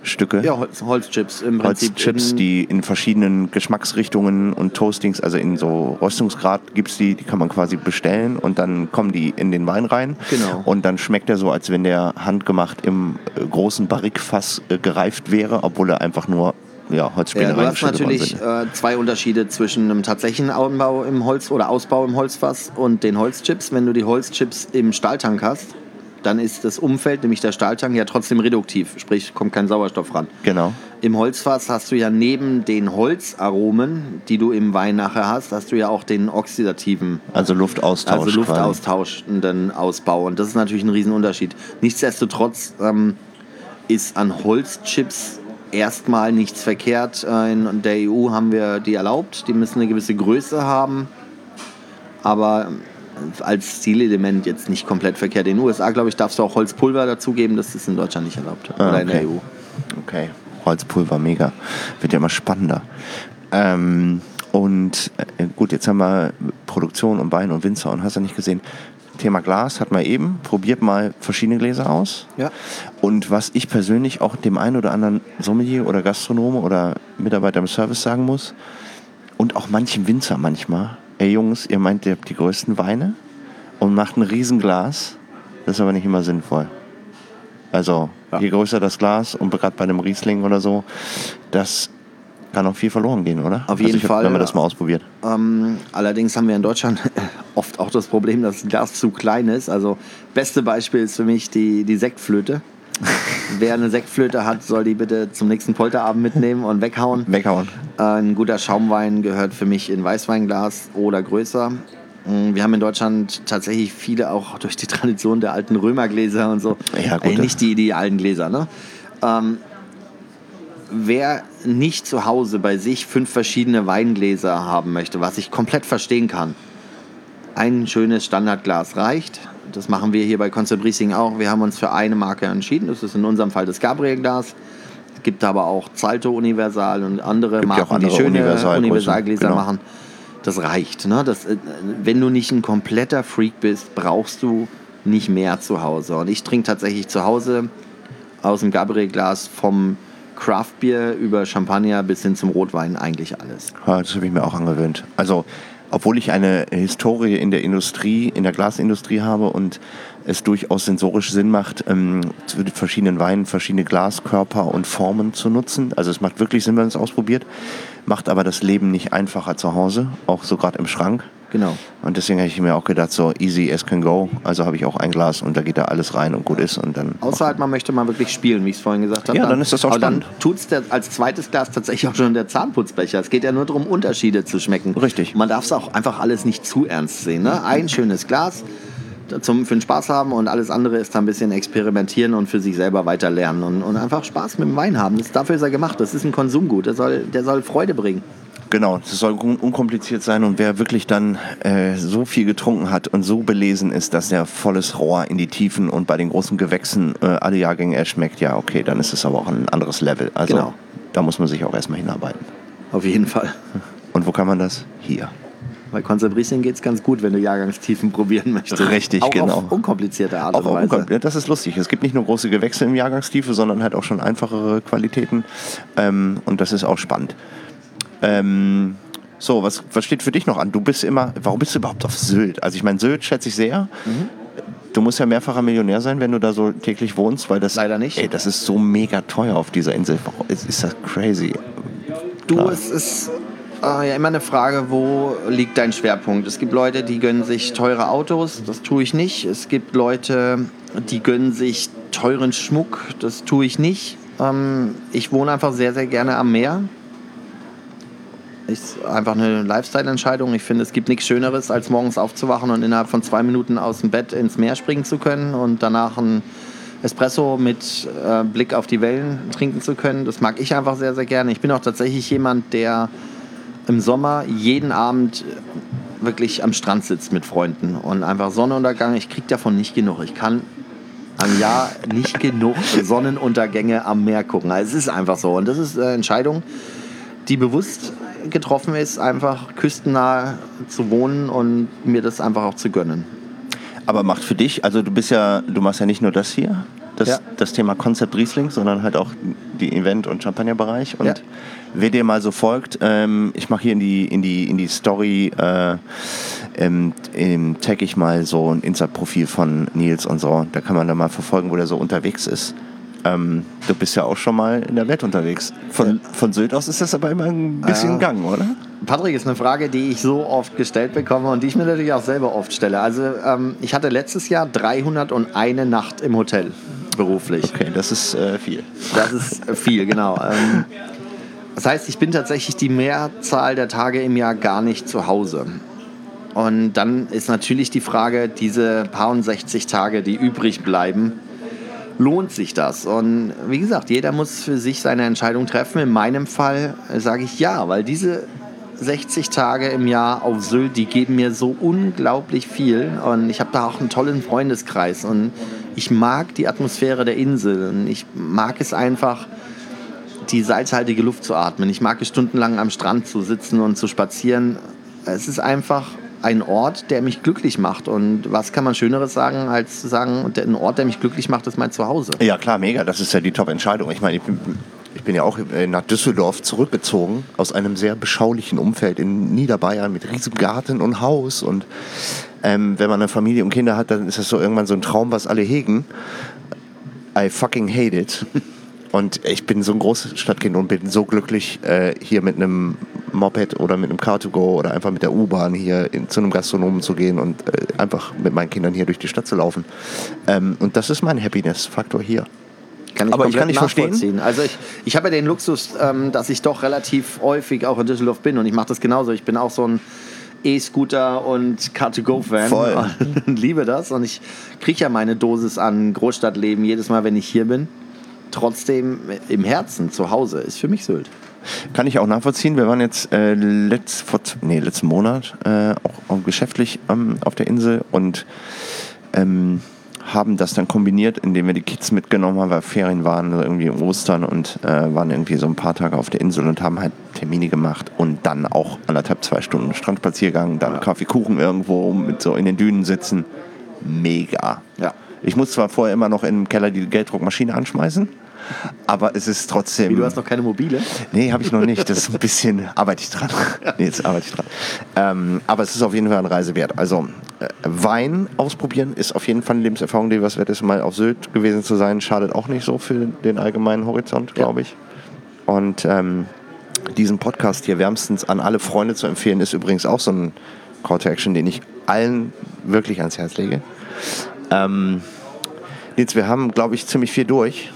Speaker 2: Holzstücke.
Speaker 3: Ja, Holz, Holzchips im Prinzip.
Speaker 2: Holzchips,
Speaker 3: in-
Speaker 2: die in verschiedenen Geschmacksrichtungen und Toastings, also in so Röstungsgrad gibt's die, die kann man quasi bestellen und dann kommen die in den Wein rein.
Speaker 3: Genau.
Speaker 2: Und dann schmeckt er so, als wenn der handgemacht im äh, großen Barrikfass äh, gereift wäre, obwohl er einfach nur ja,
Speaker 3: Ja,
Speaker 2: Holzspäne
Speaker 3: du hast natürlich äh, zwei Unterschiede zwischen einem tatsächlichen Anbau im Holz oder Ausbau im Holzfass und den Holzchips. Wenn du die Holzchips im Stahltank hast, dann ist das Umfeld, nämlich der Stahltank, ja trotzdem reduktiv, sprich kommt kein Sauerstoff ran.
Speaker 2: Genau.
Speaker 3: Im Holzfass hast du ja neben den Holzaromen, die du im Wein nachher hast, hast du ja auch den oxidativen
Speaker 2: Also Luftaustausch.
Speaker 3: also luftaustauschenden Ausbau. Und das ist natürlich ein Riesenunterschied. Nichtsdestotrotz ähm, ist an Holzchips erstmal nichts verkehrt. Äh, In der EU haben wir die erlaubt. Die müssen eine gewisse Größe haben. Aber ähm, als Zielelement jetzt nicht komplett verkehrt. In den USA, glaube ich, darfst du auch Holzpulver dazugeben. Das ist in Deutschland nicht erlaubt.
Speaker 2: Ah,
Speaker 3: Oder in der. EU.
Speaker 2: Okay, Holzpulver, mega. Wird ja immer spannender. Ähm, und äh, gut, jetzt haben wir Produktion und Wein und Winzer und hast du nicht gesehen. Thema Glas hat man eben. Probiert mal verschiedene Gläser aus.
Speaker 3: Ja.
Speaker 2: Und was ich persönlich auch dem einen oder anderen Sommelier oder Gastronome oder Mitarbeiter im Service sagen muss, und auch manchem Winzer manchmal, ey Jungs, ihr meint, ihr habt die größten Weine und macht ein Riesenglas. Das ist aber nicht immer sinnvoll. Also,
Speaker 3: Ja.
Speaker 2: je größer das Glas und gerade bei einem Riesling oder so, das kann auch viel verloren gehen, oder?
Speaker 3: Auf jeden
Speaker 2: also ich hab-
Speaker 3: Fall,
Speaker 2: Wenn man das mal ausprobiert.
Speaker 3: Ähm, allerdings haben wir in Deutschland oft auch das Problem, dass das Glas zu klein ist. Also beste Beispiel ist für mich die, die Sektflöte. Wer eine Sektflöte hat, soll die bitte zum nächsten Polterabend mitnehmen und weghauen.
Speaker 2: Weghauen.
Speaker 3: Äh, Ein guter Schaumwein gehört für mich in Weißweinglas oder größer. Mm, Wir haben in Deutschland tatsächlich viele auch durch die Tradition der alten Römergläser und so.
Speaker 2: Ja, gut,
Speaker 3: Ey, nicht die idealen Gläser, ne? Ähm, wer nicht zu Hause bei sich fünf verschiedene Weingläser haben möchte, was ich komplett verstehen kann, ein schönes Standardglas reicht. Das machen wir hier bei Concept Riesling auch. Wir haben uns für eine Marke entschieden. Das ist in unserem Fall das Gabriel-Glas. Es gibt aber auch Zalto Universal und andere
Speaker 2: Gibt ja
Speaker 3: Marken, die
Speaker 2: andere
Speaker 3: schöne Universalgläser
Speaker 2: genau.
Speaker 3: machen. Das reicht. Ne? Das, äh, wenn du nicht ein kompletter Freak bist, brauchst du nicht mehr zu Hause. Und ich trinke tatsächlich zu Hause aus dem Gabriel-Glas vom Craftbier über Champagner bis hin zum Rotwein eigentlich alles.
Speaker 2: Ja, das habe ich mir auch angewöhnt. Also, obwohl ich eine Historie in der Industrie, in der Glasindustrie habe und es durchaus sensorisch Sinn macht, ähm, zu den verschiedenen Weinen verschiedene Glaskörper und Formen zu nutzen. Also es macht wirklich Sinn, wenn man es ausprobiert, macht aber das Leben nicht einfacher zu Hause, auch so gerade im Schrank.
Speaker 3: Genau.
Speaker 2: Und deswegen habe ich mir auch gedacht, so easy as can go. Also habe ich auch ein Glas und da geht da alles rein und gut ist. Und dann
Speaker 3: Außer halt, man möchte mal wirklich spielen, wie ich es vorhin gesagt habe.
Speaker 2: Ja, dann ist das auch
Speaker 3: Aber dann
Speaker 2: spannend.
Speaker 3: tut es als zweites Glas tatsächlich auch schon der Zahnputzbecher. Es geht ja nur darum, Unterschiede zu schmecken.
Speaker 2: Richtig.
Speaker 3: Man darf es auch einfach alles nicht zu ernst sehen. Ne? Ein schönes Glas zum, für den Spaß haben und alles andere ist dann ein bisschen experimentieren und für sich selber weiter lernen und, und einfach Spaß mit dem Wein haben. Das, dafür ist er gemacht. Das ist ein Konsumgut. Der soll, der soll Freude bringen.
Speaker 2: Genau, es soll un unkompliziert sein und wer wirklich dann äh, so viel getrunken hat und so belesen ist, dass der volles Rohr in die Tiefen und bei den großen Gewächsen äh, alle Jahrgänge erschmeckt, ja okay, dann ist es aber auch ein anderes Level. Also
Speaker 3: Genau.
Speaker 2: da muss man sich auch erstmal hinarbeiten.
Speaker 3: Auf jeden Fall.
Speaker 2: Und wo kann man das? Hier.
Speaker 3: Bei Concept Riesling geht es ganz gut, wenn du Jahrgangstiefen probieren möchtest.
Speaker 2: Richtig,
Speaker 3: auch
Speaker 2: genau.
Speaker 3: Auf unkomplizierte Art
Speaker 2: Auch,
Speaker 3: und Weise.
Speaker 2: ja, das ist lustig. Es gibt nicht nur große Gewächse im Jahrgangstiefe, sondern halt auch schon einfachere Qualitäten. Ähm, und das ist auch spannend. Ähm, so, was, was steht für dich noch an? Du bist immer, warum bist du überhaupt auf Sylt? Also ich meine, Sylt schätze ich sehr.
Speaker 3: Mhm.
Speaker 2: Du musst ja mehrfacher Millionär sein, wenn du da so täglich wohnst, weil das
Speaker 3: Leider nicht.
Speaker 2: Ey, das ist so mega teuer auf dieser Insel. Ist, ist das crazy?
Speaker 3: Du,
Speaker 2: Klar.
Speaker 3: es ist äh, ja immer eine Frage, wo liegt dein Schwerpunkt? Es gibt Leute, die gönnen sich teure Autos, das tue ich nicht. Es gibt Leute, die gönnen sich teuren Schmuck, das tue ich nicht. Ähm, ich wohne einfach sehr, sehr gerne am Meer. Ist einfach eine Lifestyle-Entscheidung. Ich finde, es gibt nichts Schöneres, als morgens aufzuwachen und innerhalb von zwei Minuten aus dem Bett ins Meer springen zu können und danach ein Espresso mit äh, Blick auf die Wellen trinken zu können. Das mag ich einfach sehr, sehr gerne. Ich bin auch tatsächlich jemand, der im Sommer jeden Abend wirklich am Strand sitzt mit Freunden und einfach Sonnenuntergang. Ich kriege davon nicht genug. Ich kann am Jahr nicht genug Sonnenuntergänge am Meer gucken. Also es ist einfach so. Und das ist eine Entscheidung, die bewusst getroffen ist, einfach küstennah zu wohnen und mir das einfach auch zu gönnen.
Speaker 2: Aber macht für dich, also du bist ja, du machst ja nicht nur das hier, das,
Speaker 3: Ja.
Speaker 2: das Thema Konzept Riesling, sondern halt auch die Event- und Champagnerbereich. Und
Speaker 3: Ja.
Speaker 2: wer dir mal so folgt, ähm, ich mache hier in die, in die, in die Story, äh, ähm, ähm, tag ich mal so ein Insta-Profil von Nils und so. Da kann man dann mal verfolgen, wo der so unterwegs ist. Ähm, du bist ja auch schon mal in der Welt unterwegs. Von, von Sylt aus ist das aber immer ein bisschen
Speaker 3: Ja.
Speaker 2: Gang, oder?
Speaker 3: Patrick, ist eine Frage, die ich so oft gestellt bekomme und die ich mir natürlich auch selber oft stelle. Also ähm, ich hatte letztes Jahr 301 Nacht im Hotel beruflich.
Speaker 2: Okay, das ist äh, viel.
Speaker 3: Das ist viel, genau. Ähm, das heißt, ich bin tatsächlich die Mehrzahl der Tage im Jahr gar nicht zu Hause. Und dann ist natürlich die Frage, diese paar und 60 Tage, die übrig bleiben, lohnt sich das? Und wie gesagt, jeder muss für sich seine Entscheidung treffen. In meinem Fall äh, sage ich ja, weil diese 60 Tage im Jahr auf Sylt, die geben mir so unglaublich viel. Und ich habe da auch einen tollen Freundeskreis. Und ich mag die Atmosphäre der Insel. Und ich mag es einfach, die salzhaltige Luft zu atmen. Ich mag es stundenlang am Strand zu sitzen und zu spazieren. Es ist einfach ein Ort, der mich glücklich macht. Und was kann man Schöneres sagen, als zu sagen, ein Ort, der mich glücklich macht, ist mein Zuhause.
Speaker 2: Ja, klar, mega. Das ist ja die Top-Entscheidung. Ich meine, ich bin, ich bin ja auch äh, nach Düsseldorf zurückgezogen, aus einem sehr beschaulichen Umfeld in Niederbayern mit riesem Garten und Haus. Und ähm, wenn man eine Familie und Kinder hat, dann ist das so irgendwann so ein Traum, was alle hegen. I fucking hate it. Und ich bin so ein großes Stadtkind und bin so glücklich, äh, hier mit einem Moped oder mit einem Car2Go oder einfach mit der U-Bahn hier in, zu einem Gastronomen zu gehen und äh, einfach mit meinen Kindern hier durch die Stadt zu laufen. Ähm, und das ist mein Happiness-Faktor hier.
Speaker 3: Kann ich
Speaker 2: Aber ich kann nicht verstehen.
Speaker 3: Also ich, ich habe ja den Luxus, ähm, dass ich doch relativ häufig auch in Düsseldorf bin und ich mache das genauso. Ich bin auch so ein E-Scooter und Car-to-Go-Fan
Speaker 2: Voll.
Speaker 3: und liebe das. Und ich kriege ja meine Dosis an Großstadtleben jedes Mal, wenn ich hier bin. Trotzdem im Herzen, zu Hause, ist für mich Sylt.
Speaker 2: Kann ich auch nachvollziehen. Wir waren jetzt äh, letzt, vor, nee, letzten Monat äh, auch, auch geschäftlich ähm, auf der Insel und ähm, haben das dann kombiniert, indem wir die Kids mitgenommen haben, weil Ferien waren, also irgendwie Ostern und äh, waren irgendwie so ein paar Tage auf der Insel und haben halt Termine gemacht und dann auch anderthalb, zwei Stunden Strandspaziergang, dann Kaffee, Kuchen irgendwo mit so in den Dünen sitzen. Mega.
Speaker 3: Ja.
Speaker 2: Ich muss zwar vorher immer noch im Keller die Gelddruckmaschine anschmeißen, aber es ist trotzdem.
Speaker 3: Wie, du hast noch keine mobile?
Speaker 2: Nee, habe ich noch nicht. Das ist ein bisschen, arbeite ich dran. Nee, jetzt arbeite ich dran. Ähm, aber es ist auf jeden Fall eine Reise wert. Also äh, Wein ausprobieren ist auf jeden Fall eine Lebenserfahrung, die was wert ist, mal auf Sylt gewesen zu sein. Schadet auch nicht so für den allgemeinen Horizont, glaube ich. Und ähm, diesen Podcast hier wärmstens an alle Freunde zu empfehlen, ist übrigens auch so ein Call to Action, den ich allen wirklich ans Herz lege. Ähm, Nils, wir haben, glaube ich, ziemlich viel durch.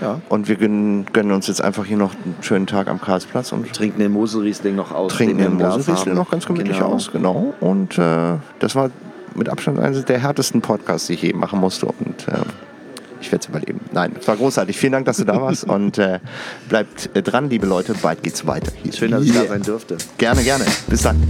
Speaker 3: Ja.
Speaker 2: Und wir gönnen, gönnen uns jetzt einfach hier noch einen schönen Tag am Karlsplatz und
Speaker 3: Trinken den Moselriesling noch aus.
Speaker 2: trinken den
Speaker 3: Glas
Speaker 2: Moselriesling noch ganz gemütlich
Speaker 3: Genau.
Speaker 2: aus. Genau. Und äh, das war mit Abstand eines der härtesten Podcasts, die ich je machen musste. Und äh, ich werde es überleben. Nein, es war großartig. Vielen Dank, dass du da warst. und äh, bleibt äh, dran, liebe Leute. Bald geht's weiter. Hier.
Speaker 3: Schön, dass ich da sein durfte.
Speaker 2: Gerne, gerne. Bis dann.